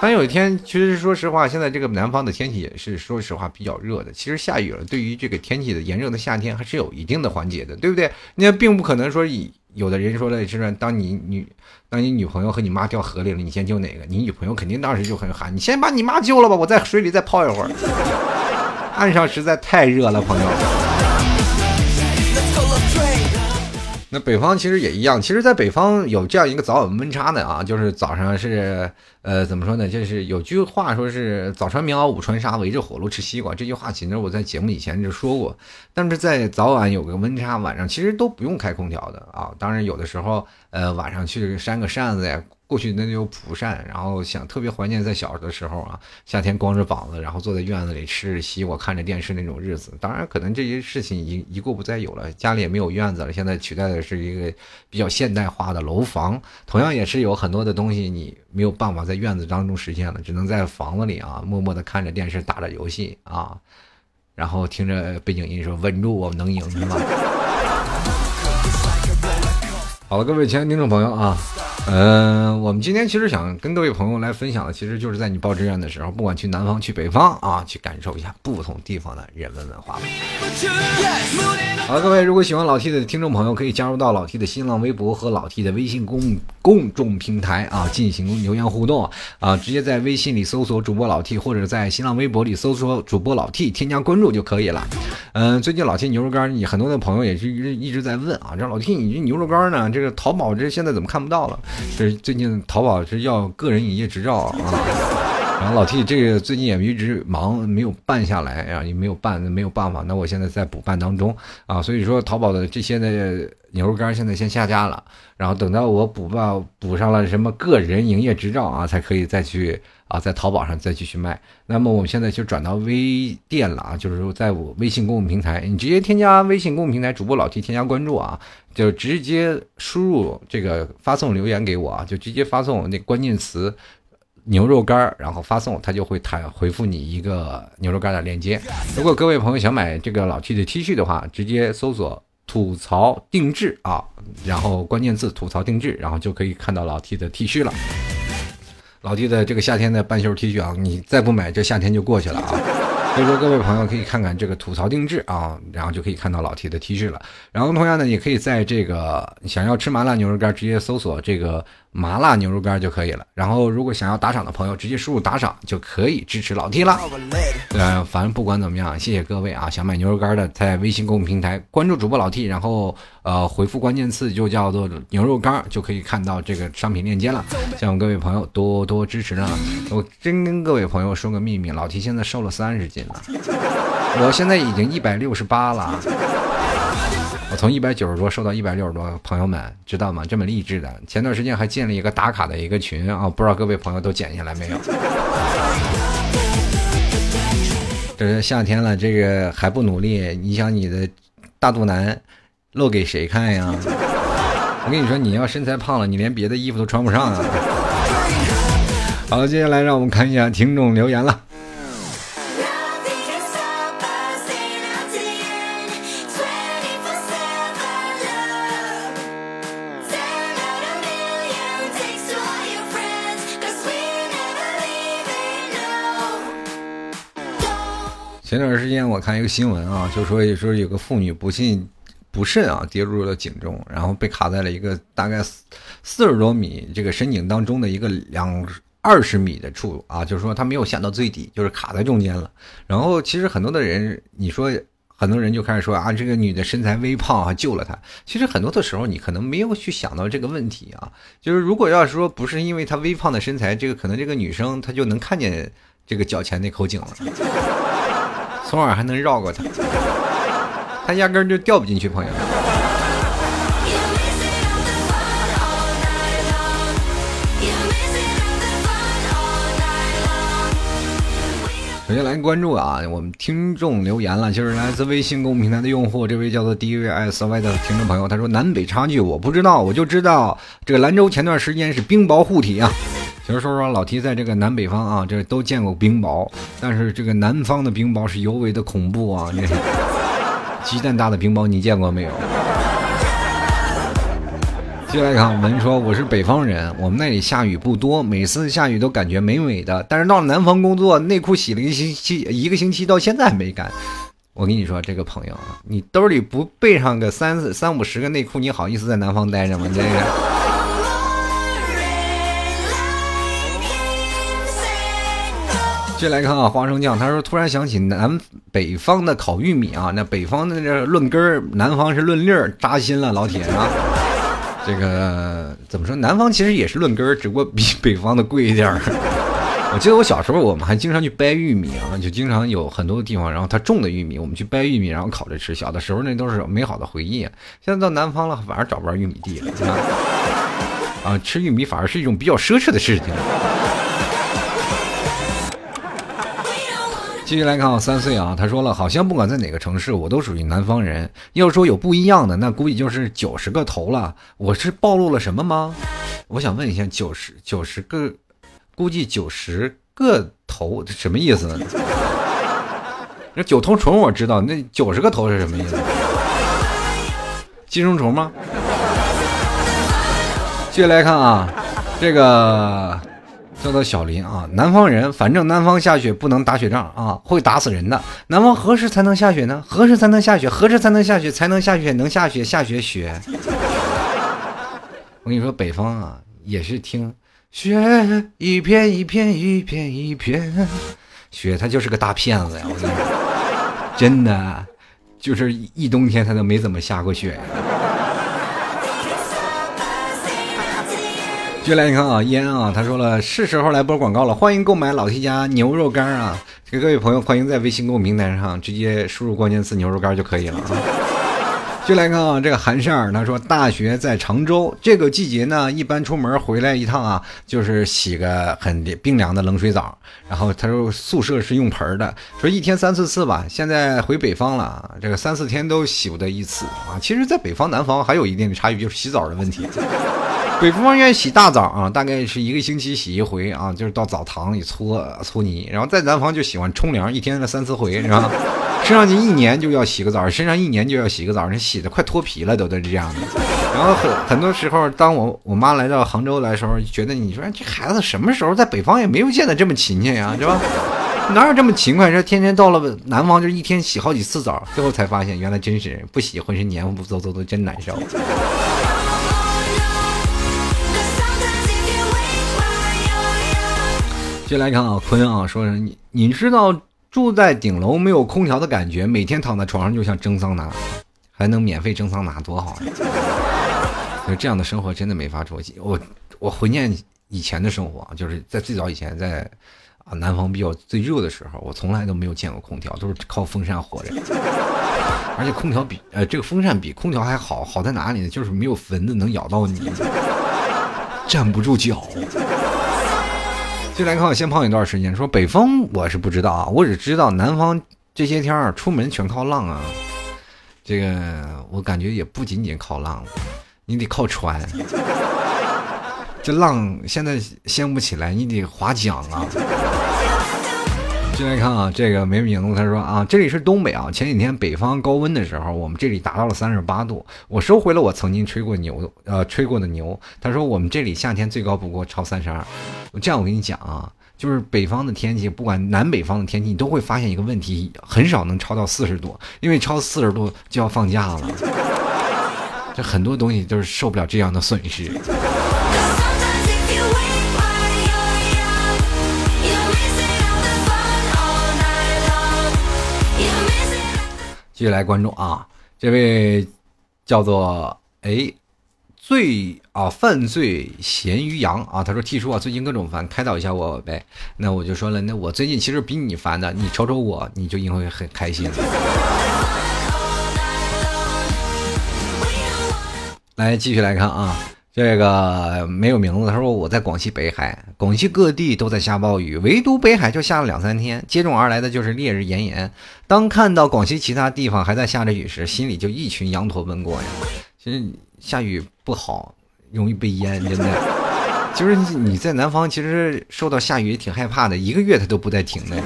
当有一天，其实说实话，现在这个南方的天气也是说实话比较热的。其实下雨了，对于这个天气的炎热的夏天还是有一定的缓解的，对不对？那并不可能说以有的人说了，是当你女当你女朋友和你妈掉河里了，你先救哪个？你女朋友肯定当时就很喊：“你先把你妈救了吧，我在水里再泡一会儿。”岸上实在太热了，朋友。那北方其实也一样，其实，在北方有这样一个早晚温差的啊，就是早上是，呃，怎么说呢？就是有句话说是“早穿棉袄，午穿纱，围着火炉吃西瓜”。这句话其实我在节目以前就说过，但是在早晚有个温差，晚上其实都不用开空调的啊。当然，有的时候，呃，晚上去扇个扇子呀。过去那就蒲扇，然后想特别怀念在小的时候啊，夏天光着膀子，然后坐在院子里吃着西瓜，看着电视那种日子。当然，可能这些事情已一过不再有了，家里也没有院子了，现在取代的是一个比较现代化的楼房。同样也是有很多的东西你没有办法在院子当中实现了，只能在房子里啊，默默的看着电视，打着游戏啊，然后听着背景音说“稳住，我们能赢”，是吗？好了，各位亲爱的听众朋友啊。嗯，我们今天其实想跟各位朋友来分享的，其实就是在你报志愿的时候，不管去南方去北方啊，去感受一下不同地方的人文文化。好了，各位，如果喜欢老 T 的听众朋友，可以加入到老 T 的新浪微博和老 T 的微信公公众平台啊，进行留言互动啊，直接在微信里搜索主播老 T，或者在新浪微博里搜索主播老 T，添加关注就可以了。嗯，最近老 T 牛肉干，你很多的朋友也是一直一直在问啊，这老 T 你这牛肉干呢，这这个淘宝这现在怎么看不到了？这最近淘宝是要个人营业执照啊。然后老 T 这个最近也一直忙，没有办下来啊，也没有办，没有办法。那我现在在补办当中啊，所以说淘宝的这些的牛肉干现在先下架了，然后等到我补办补上了什么个人营业执照啊，才可以再去啊，在淘宝上再继续卖。那么我们现在就转到微店了啊，就是说在我微信公众平台，你直接添加微信公众平台主播老 T 添加关注啊，就直接输入这个发送留言给我啊，就直接发送那关键词。牛肉干儿然后发送，他就会弹回复你一个牛肉干的链接。如果各位朋友想买这个老 T 的 T 恤的话，直接搜索“吐槽定制”啊，然后关键字“吐槽定制”，然后就可以看到老 T 的 T 恤了。老弟的这个夏天的半袖 T 恤啊，你再不买，这夏天就过去了啊。所以说，各位朋友可以看看这个吐槽定制啊，然后就可以看到老 T 的 T 恤了。然后同样呢，也可以在这个想要吃麻辣牛肉干，直接搜索这个麻辣牛肉干就可以了。然后如果想要打赏的朋友，直接输入打赏就可以支持老 T 了。呃，反正不管怎么样，谢谢各位啊！想买牛肉干的，在微信公众平台关注主播老 T，然后呃回复关键词就叫做牛肉干，就可以看到这个商品链接了。希望各位朋友多多支持啊！我真跟各位朋友说个秘密，老 T 现在瘦了三十斤了。我现在已经一百六十八了，我从一百九十多瘦到一百六十多，朋友们知道吗？这么励志的。前段时间还建了一个打卡的一个群啊，不知道各位朋友都减下来没有？这是夏天了，这个还不努力，你想你的大肚腩露给谁看呀？我跟你说，你要身材胖了，你连别的衣服都穿不上啊！好，接下来让我们看一下听众留言了。前段时间我看一个新闻啊，就说说有个妇女不幸不慎啊跌入了井中，然后被卡在了一个大概四十多米这个深井当中的一个两二十米的处啊，就是说她没有下到最底，就是卡在中间了。然后其实很多的人，你说很多人就开始说啊，这个女的身材微胖啊救了她。其实很多的时候你可能没有去想到这个问题啊，就是如果要是说不是因为她微胖的身材，这个可能这个女生她就能看见这个脚前那口井了。从而还能绕过他，他压根儿就掉不进去，朋友。首先来关注啊，我们听众留言了，就是来自微信公众平台的用户，这位叫做 D V S Y 的听众朋友，他说南北差距我不知道，我就知道这个兰州前段时间是冰雹护体啊。其实说说老提在这个南北方啊，这都见过冰雹，但是这个南方的冰雹是尤为的恐怖啊！这 鸡蛋大的冰雹你见过没有？接下来看文说，我是北方人，我们那里下雨不多，每次下雨都感觉美美的，但是到了南方工作，内裤洗了一个星期，一个星期到现在还没干。我跟你说，这个朋友啊，你兜里不备上个三四三五十个内裤，你好意思在南方待着吗？你这个。接来看啊，花生酱，他说突然想起南北方的烤玉米啊，那北方的这论根儿，南方是论粒儿，扎心了，老铁啊。这个怎么说？南方其实也是论根儿，只不过比北方的贵一点儿。我记得我小时候，我们还经常去掰玉米啊，就经常有很多地方，然后他种的玉米，我们去掰玉米，然后烤着吃。小的时候那都是美好的回忆。现在到南方了，反而找不着玉米地了啊，吃玉米反而是一种比较奢侈的事情。继续来看啊，三岁啊，他说了，好像不管在哪个城市，我都属于南方人。要说有不一样的，那估计就是九十个头了。我是暴露了什么吗？我想问一下，九十九十个，估计九十个头什么意思呢？那九头虫我知道，那九十个头是什么意思？寄生虫吗？继续来看啊，这个。叫做小林啊，南方人，反正南方下雪不能打雪仗啊，会打死人的。南方何时才能下雪呢？何时才能下雪？何时才能下雪？才能下雪？能下雪？下雪雪。我跟你说，北方啊，也是听雪一片一片一片一片，雪它就是个大骗子呀！我跟你说，真的，就是一冬天它都没怎么下过雪。就来你看啊，烟啊，他说了是时候来播广告了，欢迎购买老 T 家牛肉干啊！各位朋友，欢迎在微信公众平台上直接输入关键词“牛肉干”就可以了啊。就来看啊，这个韩善儿他说，大学在常州，这个季节呢，一般出门回来一趟啊，就是洗个很冰凉的冷水澡。然后他说宿舍是用盆的，说一天三四次吧。现在回北方了，这个三四天都洗不得一次啊。其实，在北方南方还有一定的差距，就是洗澡的问题。北方愿意洗大澡啊，大概是一个星期洗一回啊，就是到澡堂里搓搓泥。然后在南方就喜欢冲凉，一天三四回，是吧？身上你一年就要洗个澡，身上一年就要洗个澡，你洗的快脱皮了，都都是这样的。然后很很多时候，当我我妈来到杭州来的时候，觉得你说这孩子什么时候在北方也没有见得这么勤勤呀，是吧？哪有这么勤快？这天天到了南方就一天洗好几次澡，最后才发现原来真是不洗浑身黏糊嗖嗖的，真难受。接来看啊，坤啊，说你你知道住在顶楼没有空调的感觉，每天躺在床上就像蒸桑拿，还能免费蒸桑拿，多好呀！就这样的生活真的没法过。我我怀念以前的生活，就是在最早以前，在啊南方比较最热的时候，我从来都没有见过空调，都是靠风扇活着。而且空调比呃这个风扇比空调还好，好在哪里呢？就是没有蚊子能咬到你，站不住脚。进来看我先泡一段时间，说北风我是不知道啊，我只知道南方这些天儿出门全靠浪啊。这个我感觉也不仅仅靠浪，你得靠船。这浪现在掀不起来，你得划桨啊。进来看啊，这个没名字，他说啊，这里是东北啊，前几天北方高温的时候，我们这里达到了三十八度。我收回了我曾经吹过牛，呃，吹过的牛。他说我们这里夏天最高不过超三十二。这样我跟你讲啊，就是北方的天气，不管南北方的天气，你都会发现一个问题，很少能超到四十度，因为超四十度就要放假了。这很多东西都是受不了这样的损失。继续来关注啊，这位叫做哎罪啊犯罪咸鱼羊啊，他说 T 叔啊最近各种烦，开导一下我呗。那我就说了，那我最近其实比你烦的，你瞅瞅我，你就应该会很开心。来继续来看啊。这个没有名字。他说我在广西北海，广西各地都在下暴雨，唯独北海就下了两三天，接踵而来的就是烈日炎炎。当看到广西其他地方还在下着雨时，心里就一群羊驼奔过呀。其实下雨不好，容易被淹，真的。就是你在南方，其实受到下雨也挺害怕的，一个月它都不带停的。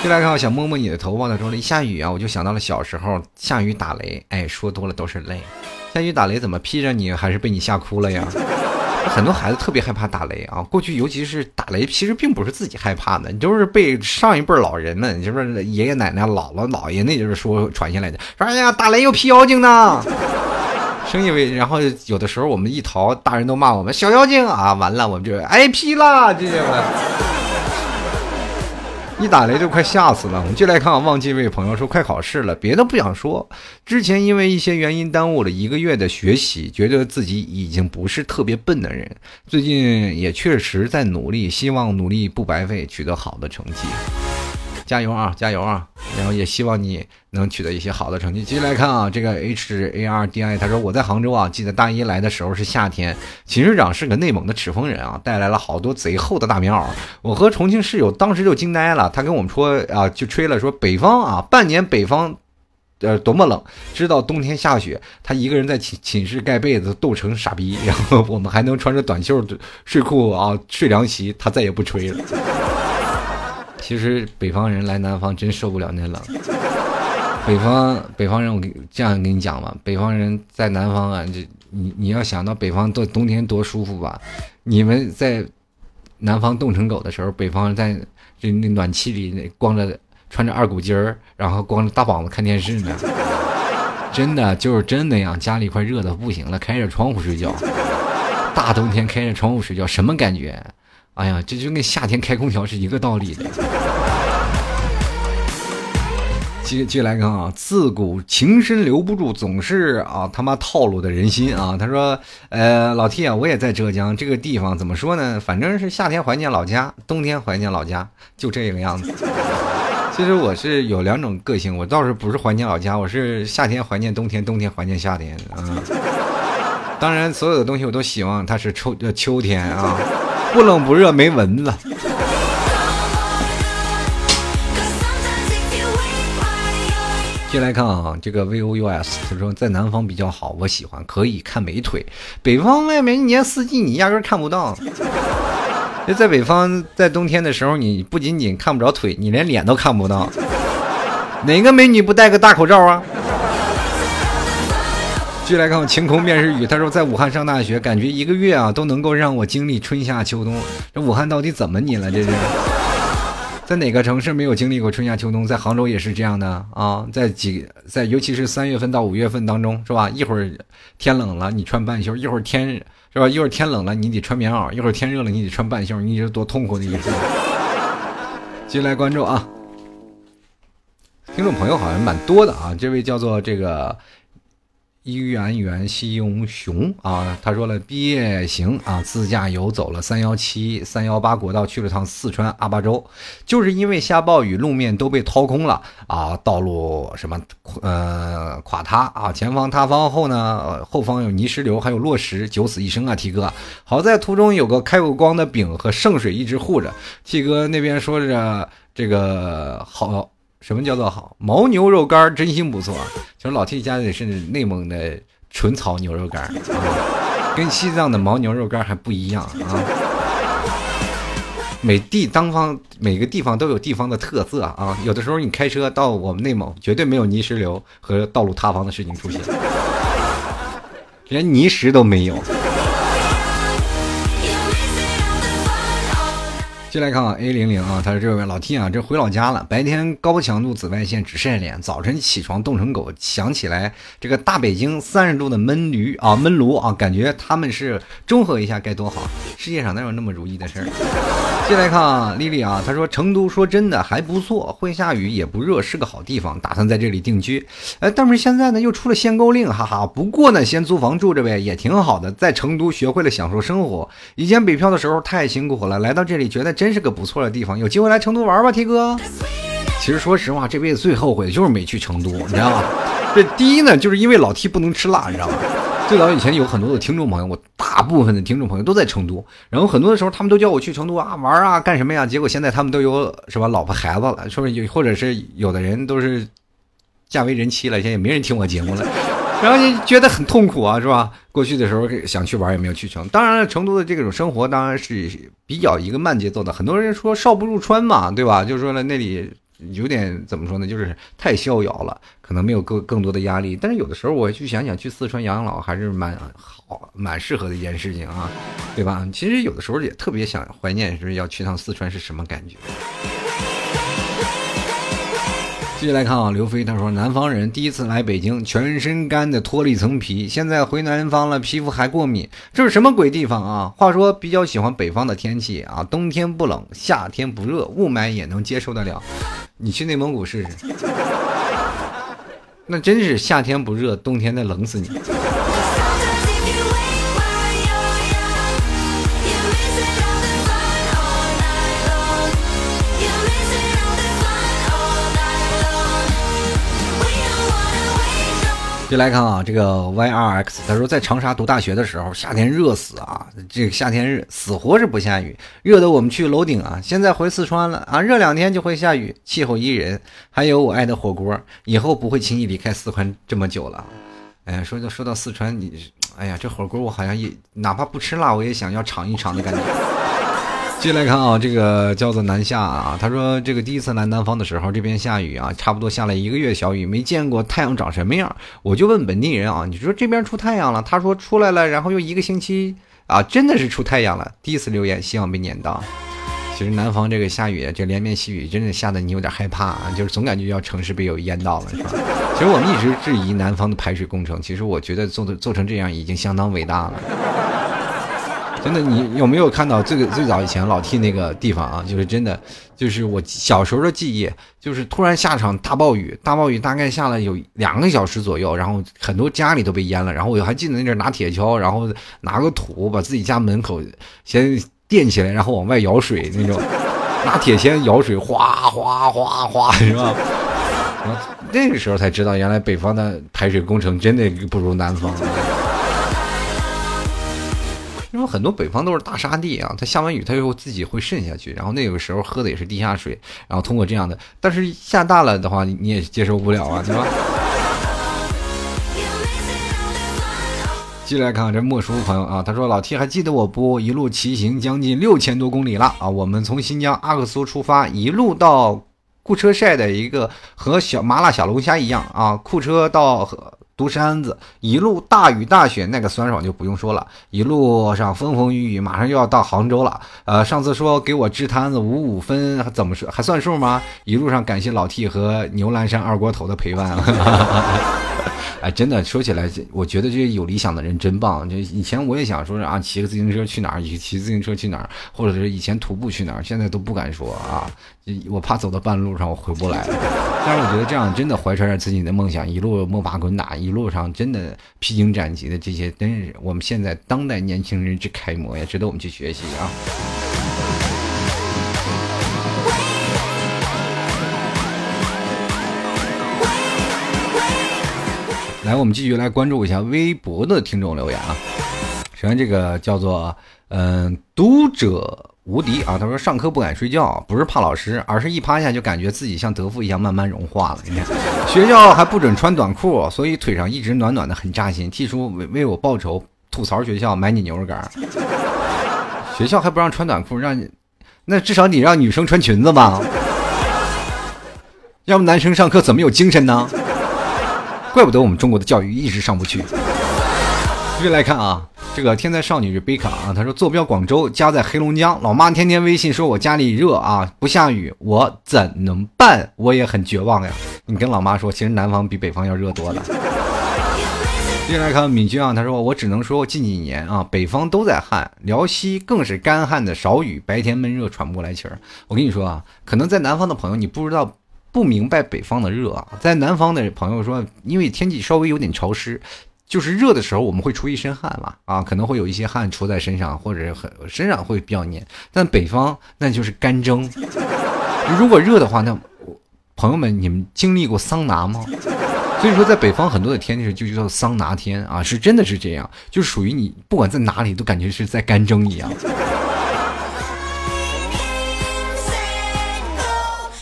进来看，我想摸摸你的头发。他说了一下雨啊，我就想到了小时候下雨打雷，哎，说多了都是泪。下雨打雷怎么劈着你，还是被你吓哭了呀？很多孩子特别害怕打雷啊。过去尤其是打雷，其实并不是自己害怕的，你都是被上一辈老人们，就是爷爷奶奶、姥姥姥爷，那就是说传下来的。说哎呀，打雷又劈妖精呢，生意为。然后有的时候我们一逃，大人都骂我们小妖精啊，完了我们就挨劈了，这些们。一打雷就快吓死了。我们就来看看，忘记一位朋友说快考试了，别的不想说。之前因为一些原因耽误了一个月的学习，觉得自己已经不是特别笨的人。最近也确实在努力，希望努力不白费，取得好的成绩。加油啊，加油啊！然后也希望你能取得一些好的成绩。继续来看啊，这个 H A R D I，他说我在杭州啊，记得大一来的时候是夏天，寝室长是个内蒙的赤峰人啊，带来了好多贼厚的大棉袄。我和重庆室友当时就惊呆了，他跟我们说啊，就吹了说北方啊，半年北方，呃多么冷，知道冬天下雪，他一个人在寝寝室盖被子冻成傻逼，然后我们还能穿着短袖睡裤啊睡凉席，他再也不吹了。其实北方人来南方真受不了那冷。北方北方人，我这样跟你讲吧，北方人在南方啊，这你你要想到北方冬冬天多舒服吧？你们在南方冻成狗的时候，北方在这那暖气里那光着穿着二股筋儿，然后光着大膀子看电视呢，真的就是真那样，家里快热的不行了，开着窗户睡觉，大冬天开着窗户睡觉，什么感觉？哎呀，这就跟夏天开空调是一个道理的。接接来看啊，自古情深留不住，总是啊他妈套路的人心啊。他说，呃，老 T 啊，我也在浙江这个地方，怎么说呢？反正是夏天怀念老家，冬天怀念老家，就这个样子。其实我是有两种个性，我倒是不是怀念老家，我是夏天怀念冬天，冬天怀念夏天啊。当然，所有的东西我都希望它是秋呃秋天啊。不冷不热，没蚊子。进来看啊，这个 V O U S，他说在南方比较好，我喜欢，可以看美腿。北方外面一年四季你压根看不到。就在北方，在冬天的时候，你不仅仅看不着腿，你连脸都看不到。哪个美女不戴个大口罩啊？继续来看我，晴空便是雨。他说，在武汉上大学，感觉一个月啊都能够让我经历春夏秋冬。这武汉到底怎么你了？这是。在哪个城市没有经历过春夏秋冬？在杭州也是这样的啊，在几在尤其是三月份到五月份当中，是吧？一会儿天冷了，你穿半袖；一会儿天是吧？一会儿天冷了，你得穿棉袄；一会儿天热了，你得穿半袖。你这多痛苦的一个事。接下来关注啊，听众朋友好像蛮多的啊，这位叫做这个。一元元西英雄啊，他说了毕业行啊，自驾游走了三幺七、三幺八国道，去了趟四川阿坝州，就是因为下暴雨，路面都被掏空了啊，道路什么呃垮塌啊，前方塌方后呢，后方有泥石流，还有落石，九死一生啊，T 哥，好在途中有个开过光的饼和圣水一直护着，T 哥那边说着这个好。什么叫做好？牦牛肉干真心不错。其实老 T 家的是内蒙的纯草牛肉干，跟西藏的牦牛肉干还不一样啊。每地当方每个地方都有地方的特色啊。有的时候你开车到我们内蒙，绝对没有泥石流和道路塌方的事情出现，连泥石都没有。进来看看 A 零零啊，他说这位老 T 啊，这回老家了。白天高强度紫外线只晒脸，早晨起床冻成狗。想起来这个大北京三十度的闷驴啊，闷炉啊，感觉他们是中和一下该多好。世界上哪有那么如意的事儿？进来看啊，丽丽啊，她说成都说真的还不错，会下雨也不热，是个好地方，打算在这里定居。哎，但是现在呢又出了限购令，哈哈。不过呢，先租房住着呗，也挺好的，在成都学会了享受生活。以前北漂的时候太辛苦了，来到这里觉得真。真是个不错的地方，有机会来成都玩吧，T 哥。其实说实话，这辈子最后悔的就是没去成都，你知道吗？这第一呢，就是因为老 T 不能吃辣，你知道吗？最早以前有很多的听众朋友，我大部分的听众朋友都在成都，然后很多的时候他们都叫我去成都啊玩啊干什么呀？结果现在他们都有什么，老婆孩子了，是不是？或者是有的人都是嫁为人妻了，现在也没人听我节目了。然后你觉得很痛苦啊，是吧？过去的时候想去玩也没有去成。当然了，成都的这种生活当然是比较一个慢节奏的。很多人说少不入川嘛，对吧？就是说呢，那里有点怎么说呢？就是太逍遥了，可能没有更更多的压力。但是有的时候我去想想，去四川养老还是蛮好、蛮适合的一件事情啊，对吧？其实有的时候也特别想怀念，是要去趟四川是什么感觉。继续来看啊，刘飞他说，南方人第一次来北京，全身干的脱了一层皮，现在回南方了，皮肤还过敏，这是什么鬼地方啊？话说比较喜欢北方的天气啊，冬天不冷，夏天不热，雾霾也能接受得了。你去内蒙古试试，那真是夏天不热，冬天得冷死你。就来看啊，这个 YRX，他说在长沙读大学的时候，夏天热死啊，这个夏天热死活是不下雨，热的我们去楼顶啊。现在回四川了啊，热两天就会下雨，气候宜人。还有我爱的火锅，以后不会轻易离开四川这么久了。哎呀，说到说到四川，你，哎呀，这火锅我好像也哪怕不吃辣，我也想要尝一尝的感觉。接来看啊，这个叫做南下啊，他说这个第一次来南方的时候，这边下雨啊，差不多下了一个月小雨，没见过太阳长什么样。我就问本地人啊，你说这边出太阳了？他说出来了，然后又一个星期啊，真的是出太阳了。第一次留言，希望被念到。其实南方这个下雨，这连绵细雨，真的吓得你有点害怕啊，就是总感觉要城市被有淹到了，是吧？其实我们一直质疑南方的排水工程，其实我觉得做的做成这样已经相当伟大了。真的，你有没有看到最最早以前老 T 那个地方啊？就是真的，就是我小时候的记忆，就是突然下场大暴雨，大暴雨大概下了有两个小时左右，然后很多家里都被淹了。然后我还记得那阵拿铁锹，然后拿个土把自己家门口先垫起来，然后往外舀水那种，拿铁锨舀水，哗哗哗哗，是吧？那个时候才知道，原来北方的排水工程真的不如南方。很多北方都是大沙地啊，它下完雨它又自己会渗下去，然后那个时候喝的也是地下水，然后通过这样的，但是下大了的话你也接受不了啊，对吧？进来看这莫叔朋友啊，他说老 T 还记得我不？一路骑行将近六千多公里了啊，我们从新疆阿克苏出发，一路到库车晒的一个和小麻辣小龙虾一样啊，库车到。独山子，一路大雨大雪，那个酸爽就不用说了。一路上风风雨雨，马上又要到杭州了。呃，上次说给我支摊子五五分，怎么说还算数吗？一路上感谢老 T 和牛栏山二锅头的陪伴。哎，真的说起来，我觉得这些有理想的人真棒。就以前我也想说啊，骑个自行车去哪儿，骑自行车去哪儿，或者是以前徒步去哪儿，现在都不敢说啊，我怕走到半路上我回不来。但是我觉得这样真的怀揣着自己的梦想，一路摸爬滚打，一路上真的披荆斩棘的这些，真是我们现在当代年轻人之楷模呀，值得我们去学习啊。来，我们继续来关注一下微博的听众留言啊。首先，这个叫做嗯读者无敌啊，他说上课不敢睡觉，不是怕老师，而是一趴下就感觉自己像德芙一样慢慢融化了。你看，学校还不准穿短裤，所以腿上一直暖暖的，很扎心。T 叔为为我报仇，吐槽学校买你牛肉干。学校还不让穿短裤，让你那至少你让女生穿裙子吧，要不男生上课怎么有精神呢？怪不得我们中国的教育一直上不去。继续来看啊，这个天才少女是贝卡啊，她说坐标广州，家在黑龙江，老妈天天微信说我家里热啊，不下雨，我怎能办？我也很绝望呀。你跟老妈说，其实南方比北方要热多了。接下来看敏君啊，他说我只能说近几年啊，北方都在旱，辽西更是干旱的少雨，白天闷热喘不过来气儿。我跟你说啊，可能在南方的朋友你不知道。不明白北方的热啊，在南方的朋友说，因为天气稍微有点潮湿，就是热的时候我们会出一身汗嘛，啊，可能会有一些汗出在身上，或者很身上会比较黏。但北方那就是干蒸，如果热的话，那朋友们你们经历过桑拿吗？所以说在北方很多的天气就叫桑拿天啊，是真的是这样，就属于你不管在哪里都感觉是在干蒸一样。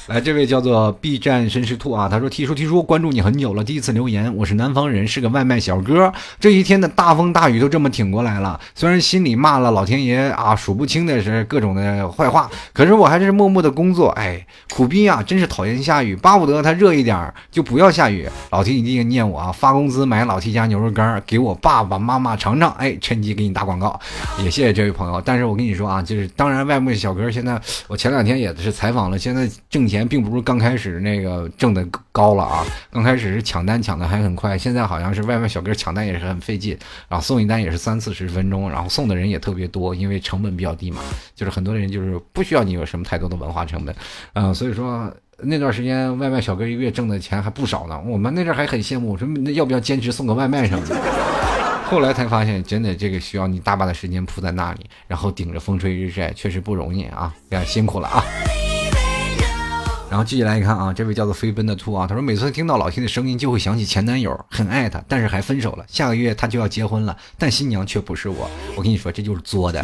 来，这位叫做 B 站绅士兔啊，他说：“提叔提叔，关注你很久了，第一次留言，我是南方人，是个外卖小哥。这一天的大风大雨都这么挺过来了，虽然心里骂了老天爷啊数不清的是各种的坏话，可是我还是默默的工作。哎，苦逼啊，真是讨厌下雨，巴不得它热一点就不要下雨。老 T 一定念我啊，发工资买老 T 家牛肉干给我爸爸妈妈尝尝。哎，趁机给你打广告，也谢谢这位朋友。但是我跟你说啊，就是当然外卖小哥现在，我前两天也是采访了，现在挣钱。”并不是刚开始那个挣的高了啊，刚开始是抢单抢的还很快，现在好像是外卖小哥抢单也是很费劲，然后送一单也是三四十分钟，然后送的人也特别多，因为成本比较低嘛，就是很多人就是不需要你有什么太多的文化成本，嗯，所以说那段时间外卖小哥一个月挣的钱还不少呢，我们那阵还很羡慕，说那要不要兼职送个外卖什么的，后来才发现真的这个需要你大把的时间扑在那里，然后顶着风吹日晒，确实不容易啊，非常辛苦了啊。然后继续来看啊，这位叫做飞奔的兔啊，他说每次听到老 T 的声音就会想起前男友，很爱他，但是还分手了。下个月他就要结婚了，但新娘却不是我。我跟你说，这就是作的。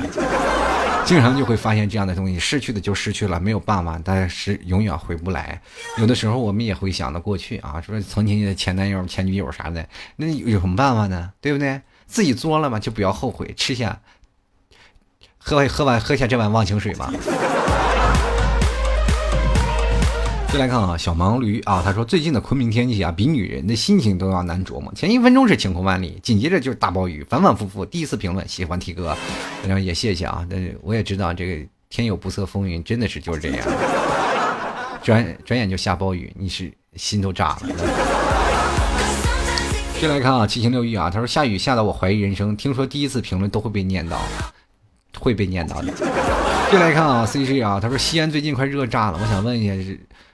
经常就会发现这样的东西，失去的就失去了，没有办法，但是永远回不来。有的时候我们也会想到过去啊，说曾经的前男友、前女友啥的，那有什么办法呢？对不对？自己作了嘛，就不要后悔，吃下，喝喝完喝下这碗忘情水嘛。再来看啊，小盲驴啊，他说最近的昆明天气啊，比女人的心情都要难琢磨。前一分钟是晴空万里，紧接着就是大暴雨，反反复复。第一次评论，喜欢 T 哥，然后也谢谢啊。但是我也知道这个天有不测风云，真的是就是这样，转转眼就下暴雨，你是心都炸了。再来看啊，七情六欲啊，他说下雨下到我怀疑人生，听说第一次评论都会被念叨，会被念叨的。再来看啊，CG 啊，他说西安最近快热炸了，我想问一下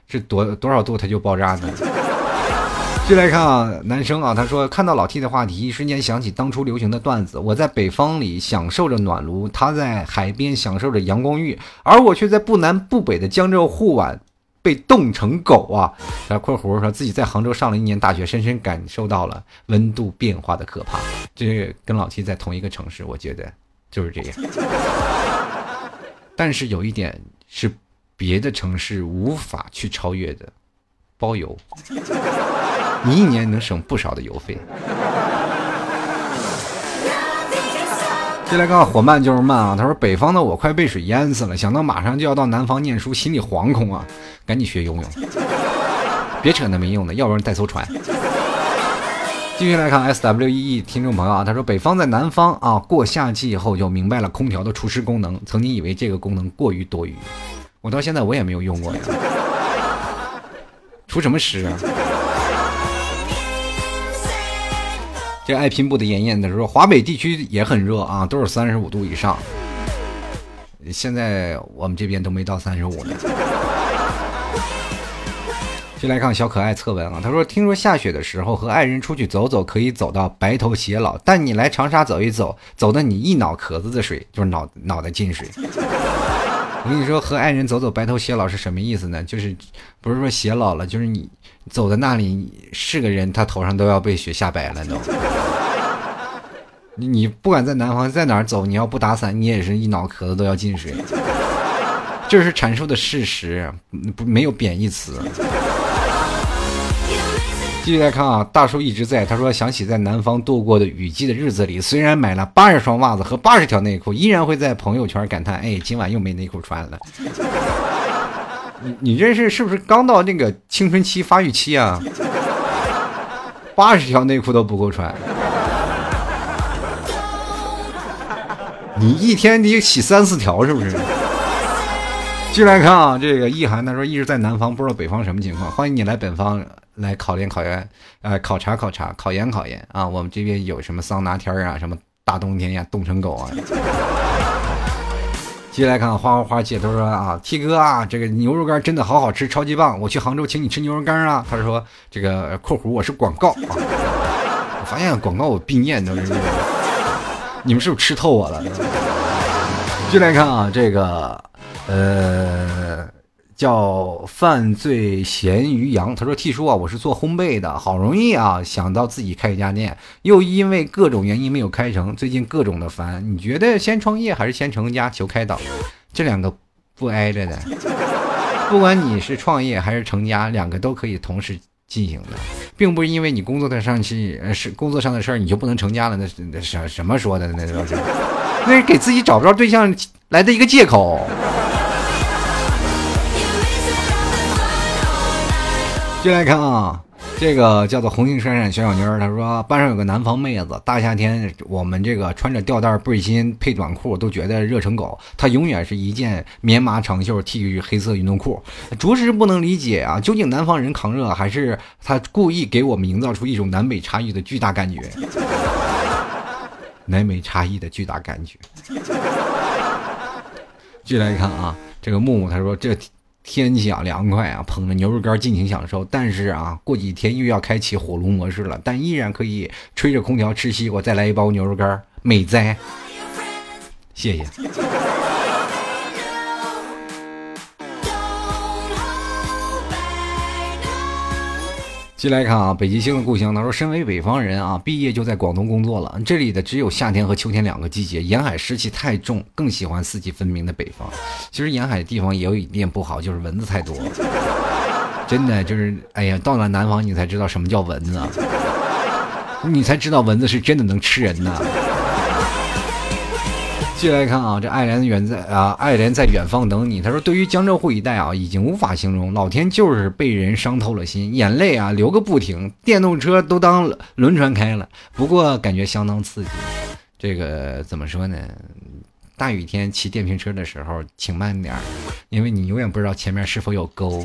是。多多少度它就爆炸呢？继续来看啊，男生啊，他说看到老 T 的话题，一瞬间想起当初流行的段子。我在北方里享受着暖炉，他在海边享受着阳光浴，而我却在不南不北的江浙沪皖被冻成狗啊！（括弧说自己在杭州上了一年大学，深深感受到了温度变化的可怕。这跟老 T 在同一个城市，我觉得就是这样。但是有一点是。别的城市无法去超越的，包邮，你一年能省不少的邮费。接来看火慢就是慢啊，他说北方的我快被水淹死了，想到马上就要到南方念书，心里惶恐啊，赶紧学游泳，别扯那没用的，要不然带艘船。继续来看 S W E E 听众朋友啊，他说北方在南方啊，过夏季以后就明白了空调的除湿功能，曾经以为这个功能过于多余，我到现在我也没有用过呀，出什么湿啊？这爱拼布的妍妍他说华北地区也很热啊，都是三十五度以上，现在我们这边都没到三十五呢。就来看小可爱测文啊，他说：“听说下雪的时候和爱人出去走走，可以走到白头偕老。但你来长沙走一走，走的你一脑壳子的水，就是脑脑袋进水。我跟你说，和爱人走走白头偕老是什么意思呢？就是不是说偕老了，就是你走在那里是个人，他头上都要被雪吓白了都。你你不管在南方在哪儿走，你要不打伞，你也是一脑壳子都要进水。这是阐述的事实，不没有贬义词。”继续来看啊，大叔一直在。他说想起在南方度过的雨季的日子里，虽然买了八十双袜子和八十条内裤，依然会在朋友圈感叹：“哎，今晚又没内裤穿了。”你你这是是不是刚到那个青春期发育期啊？八十条内裤都不够穿，你一天得洗三四条是不是？继续来看啊，这个意涵他说一直在南方，不知道北方什么情况，欢迎你来北方。来考验考研，呃，考察考察，考研考研啊！我们这边有什么桑拿天啊，什么大冬天呀，冻成狗啊！接下来看花花花姐，他说啊，T 哥啊，这个牛肉干真的好好吃，超级棒！我去杭州请你吃牛肉干啊！他说这个括弧我是广告啊，我发现广告我必念都是，你们是不是吃透我了？接来看啊，这个呃。叫犯罪咸鱼羊，他说：“T 叔啊，我是做烘焙的，好容易啊想到自己开一家店，又因为各种原因没有开成，最近各种的烦。你觉得先创业还是先成家？求开导。这两个不挨着的，不管你是创业还是成家，两个都可以同时进行的，并不是因为你工作的上去是工作上的事儿，你就不能成家了。那是那什什么说的？那是那是给自己找不着对象来的一个借口。”进来看啊，这个叫做红杏闪闪小小妞儿，她说班上有个南方妹子，大夏天我们这个穿着吊带背心配短裤都觉得热成狗，她永远是一件棉麻长袖 T 恤黑色运动裤，着实不能理解啊，究竟南方人抗热还是他故意给我们营造出一种南北差异的巨大感觉？南北差异的巨大感觉。进来一看啊，这个木木他说这。天气啊凉快啊，捧着牛肉干尽情享受。但是啊，过几天又要开启火炉模式了，但依然可以吹着空调吃西瓜，再来一包牛肉干，美哉！谢谢。进来看啊，北极星的故乡。他说，身为北方人啊，毕业就在广东工作了。这里的只有夏天和秋天两个季节，沿海湿气太重，更喜欢四季分明的北方。其实沿海地方也有一点不好，就是蚊子太多。真的就是，哎呀，到了南方你才知道什么叫蚊子，你才知道蚊子是真的能吃人呐。继续来看啊，这爱莲远在啊，爱莲在远方等你。他说，对于江浙沪一带啊，已经无法形容，老天就是被人伤透了心，眼泪啊流个不停，电动车都当轮船开了。不过感觉相当刺激。这个怎么说呢？大雨天骑电瓶车的时候，请慢点，因为你永远不知道前面是否有沟。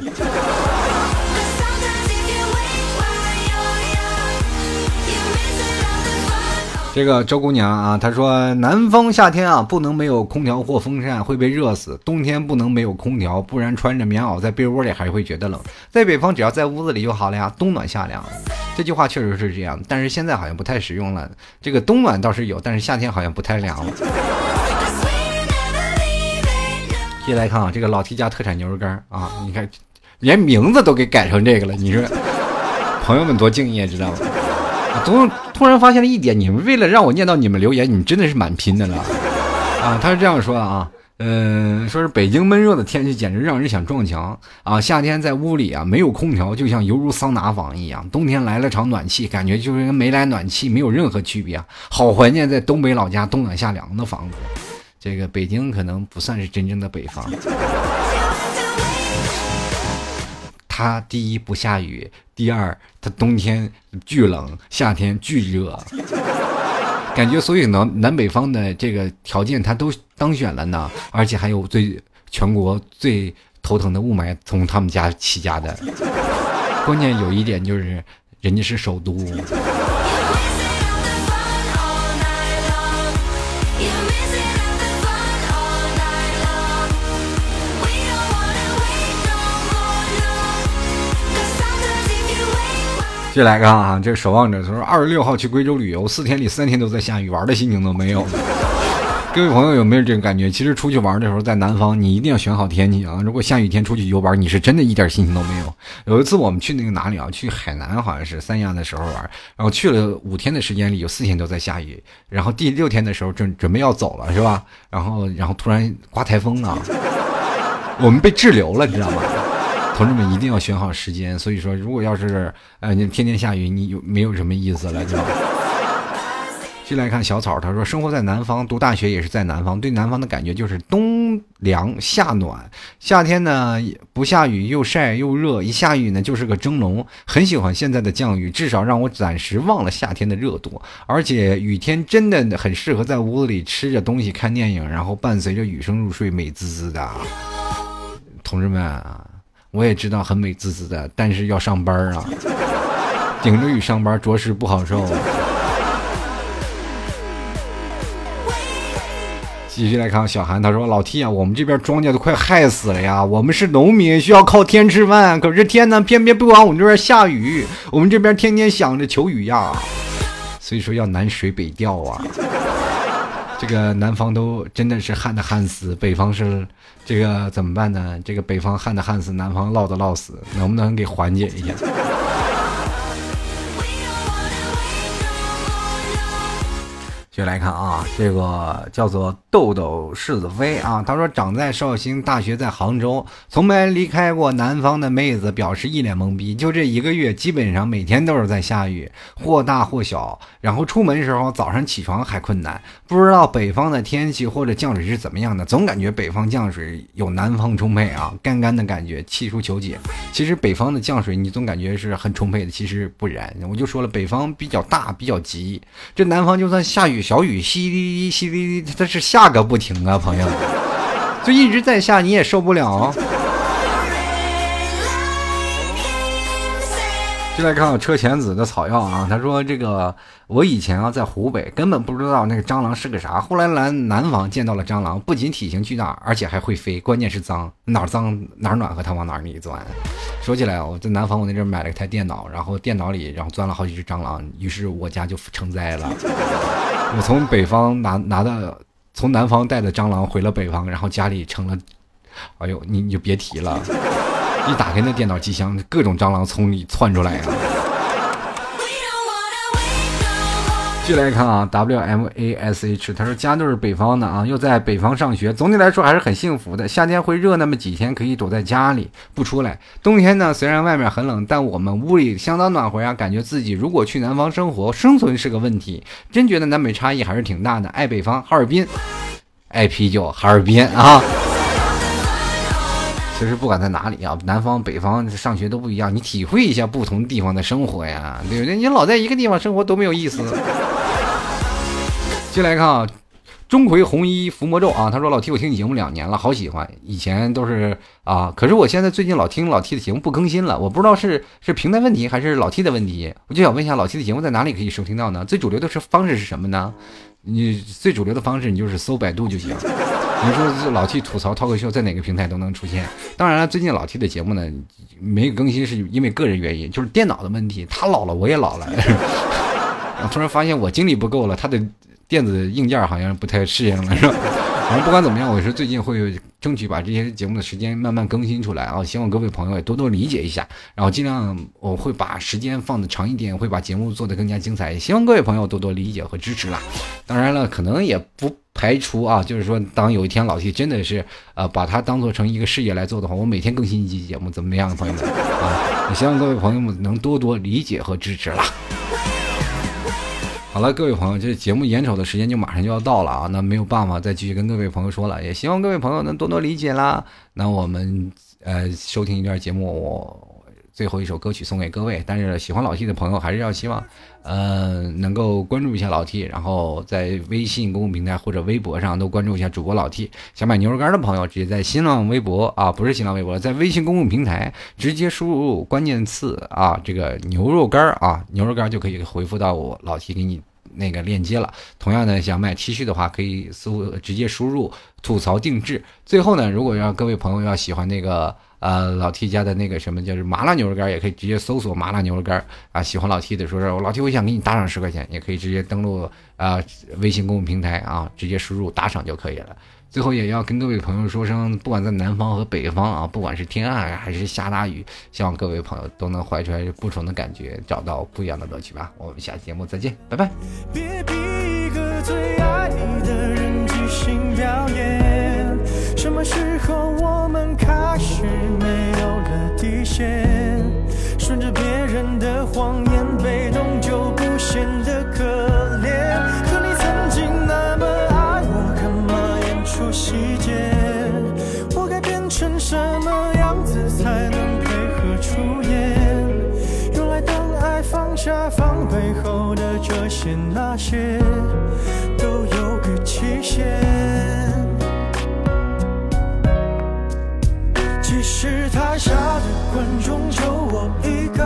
这个周姑娘啊，她说南方夏天啊不能没有空调或风扇会被热死，冬天不能没有空调，不然穿着棉袄在被窝里还会觉得冷。在北方只要在屋子里就好了呀，冬暖夏凉。这句话确实是这样，但是现在好像不太实用了。这个冬暖倒是有，但是夏天好像不太凉了。接下来看啊，这个老 T 家特产牛肉干啊，你看连名字都给改成这个了，你说朋友们多敬业，知道吗？突突然发现了一点，你们为了让我念到你们留言，你真的是蛮拼的了啊！他是这样说的啊，嗯，说是北京闷热的天气简直让人想撞墙啊！夏天在屋里啊没有空调，就像犹如桑拿房一样；冬天来了场暖气，感觉就是跟没来暖气没有任何区别啊！好怀念在东北老家冬暖夏凉的房子。这个北京可能不算是真正的北方。它第一不下雨，第二它冬天巨冷，夏天巨热，感觉所有南南北方的这个条件它都当选了呢，而且还有最全国最头疼的雾霾从他们家起家的，关键有一点就是人家是首都。接来看啊，这守望者他说二十六号去贵州旅游，四天里三天都在下雨，玩的心情都没有。各位朋友有没有这个感觉？其实出去玩的时候，在南方你一定要选好天气啊！如果下雨天出去游玩，你是真的一点心情都没有。有一次我们去那个哪里啊？去海南好像是三亚的时候玩，然后去了五天的时间里有四天都在下雨，然后第六天的时候准准备要走了是吧？然后然后突然刮台风了，我们被滞留了，你知道吗？同志们一定要选好时间，所以说，如果要是呃你天天下雨，你有没有什么意思了，就。进来看小草，他说生活在南方，读大学也是在南方，对南方的感觉就是冬凉夏暖，夏天呢不下雨又晒又热，一下雨呢就是个蒸笼，很喜欢现在的降雨，至少让我暂时忘了夏天的热度，而且雨天真的很适合在屋子里吃着东西看电影，然后伴随着雨声入睡，美滋滋的。同志们。我也知道很美滋滋的，但是要上班啊，顶着雨上班着实不好受。继续来看小韩，他说：“老 T 啊，我们这边庄稼都快害死了呀！我们是农民，需要靠天吃饭，可是天呢，偏偏不往我们这边下雨，我们这边天天想着求雨呀，所以说要南水北调啊。这个南方都真的是旱的旱死，北方是。”这个怎么办呢？这个北方旱的旱死，南方涝的涝死，能不能给缓解一下？接来看啊，这个叫做豆豆柿子飞啊，他说长在绍兴，大学在杭州，从没离开过南方的妹子表示一脸懵逼。就这一个月，基本上每天都是在下雨，或大或小。然后出门时候，早上起床还困难。不知道北方的天气或者降水是怎么样的，总感觉北方降水有南方充沛啊，干干的感觉，气出求解。其实北方的降水你总感觉是很充沛的，其实不然。我就说了，北方比较大，比较急。这南方就算下雨。小雨淅沥沥淅沥沥，它是下个不停啊，朋友，就一直在下，你也受不了。就在看看车前子的草药啊，他说这个我以前啊在湖北根本不知道那个蟑螂是个啥，后来来南方见到了蟑螂，不仅体型巨大，而且还会飞，关键是脏，哪儿脏哪儿暖和，它往哪儿里钻。说起来啊，我在南方我那阵买了一台电脑，然后电脑里然后钻了好几只蟑螂，于是我家就成灾了。我从北方拿拿的，从南方带的蟑螂回了北方，然后家里成了，哎呦，你你就别提了，一打开那电脑机箱，各种蟑螂从里窜出来呀。继续来看啊，W M A S H，他说家都是北方的啊，又在北方上学，总体来说还是很幸福的。夏天会热那么几天，可以躲在家里不出来；冬天呢，虽然外面很冷，但我们屋里相当暖和呀。感觉自己如果去南方生活，生存是个问题。真觉得南北差异还是挺大的。爱北方，哈尔滨，爱啤酒，哈尔滨啊。其实不管在哪里啊，南方北方上学都不一样，你体会一下不同地方的生活呀，对不对？你老在一个地方生活多没有意思。进来看啊，钟馗红衣伏魔咒啊，他说老 T 我听你节目两年了，好喜欢，以前都是啊，可是我现在最近老听老 T 的节目不更新了，我不知道是是平台问题还是老 T 的问题，我就想问一下老 T 的节目在哪里可以收听到呢？最主流的是方式是什么呢？你最主流的方式你就是搜百度就行。你说老 T 吐槽脱口秀在哪个平台都能出现。当然了，最近老 T 的节目呢没有更新，是因为个人原因，就是电脑的问题。他老了，我也老了。我突然发现我精力不够了，他的电子硬件好像不太适应了，是吧？反正不管怎么样，我是最近会争取把这些节目的时间慢慢更新出来啊！希望各位朋友也多多理解一下，然后尽量我会把时间放的长一点，会把节目做得更加精彩。希望各位朋友多多理解和支持啦！当然了，可能也不排除啊，就是说，当有一天老 T 真的是呃把它当做成一个事业来做的话，我每天更新一期节目，怎么样，朋友们啊？也希望各位朋友们能多多理解和支持啦！好了，各位朋友，这节目眼瞅的时间就马上就要到了啊，那没有办法再继续跟各位朋友说了，也希望各位朋友能多多理解啦。那我们呃收听一段节目，我最后一首歌曲送给各位。但是喜欢老 T 的朋友还是要希望，呃，能够关注一下老 T，然后在微信公共平台或者微博上都关注一下主播老 T。想买牛肉干的朋友，直接在新浪微博啊，不是新浪微博，在微信公共平台直接输入关键词啊，这个牛肉干啊，牛肉干就可以回复到我老 T 给你。那个链接了。同样呢，想买 T 恤的话，可以搜直接输入吐槽定制。最后呢，如果让各位朋友要喜欢那个呃老 T 家的那个什么，就是麻辣牛肉干，也可以直接搜索麻辣牛肉干啊。喜欢老 T 的，说说我老 T，我想给你打赏十块钱，也可以直接登录啊微信公众平台啊，直接输入打赏就可以了。最后也要跟各位朋友说声，不管在南方和北方啊，不管是天暗还是下大雨，希望各位朋友都能怀揣不同的感觉，找到不一样的乐趣吧。我们下期节目再见，拜拜。别逼一个最爱你显得可怜。可你曾经那么爱我，干嘛演出细节，我该变成什么样子才能配合出演？原来当爱放下防备后的这些那些，都有个期限。其实台下的观众就我一个，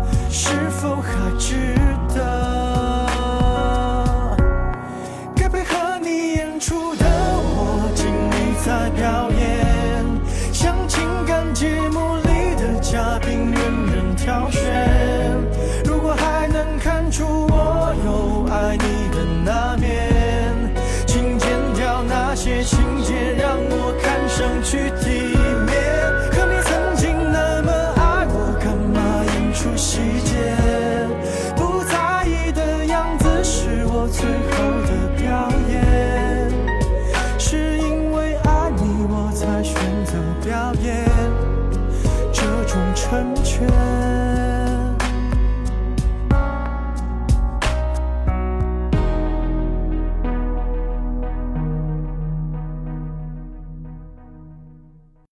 是？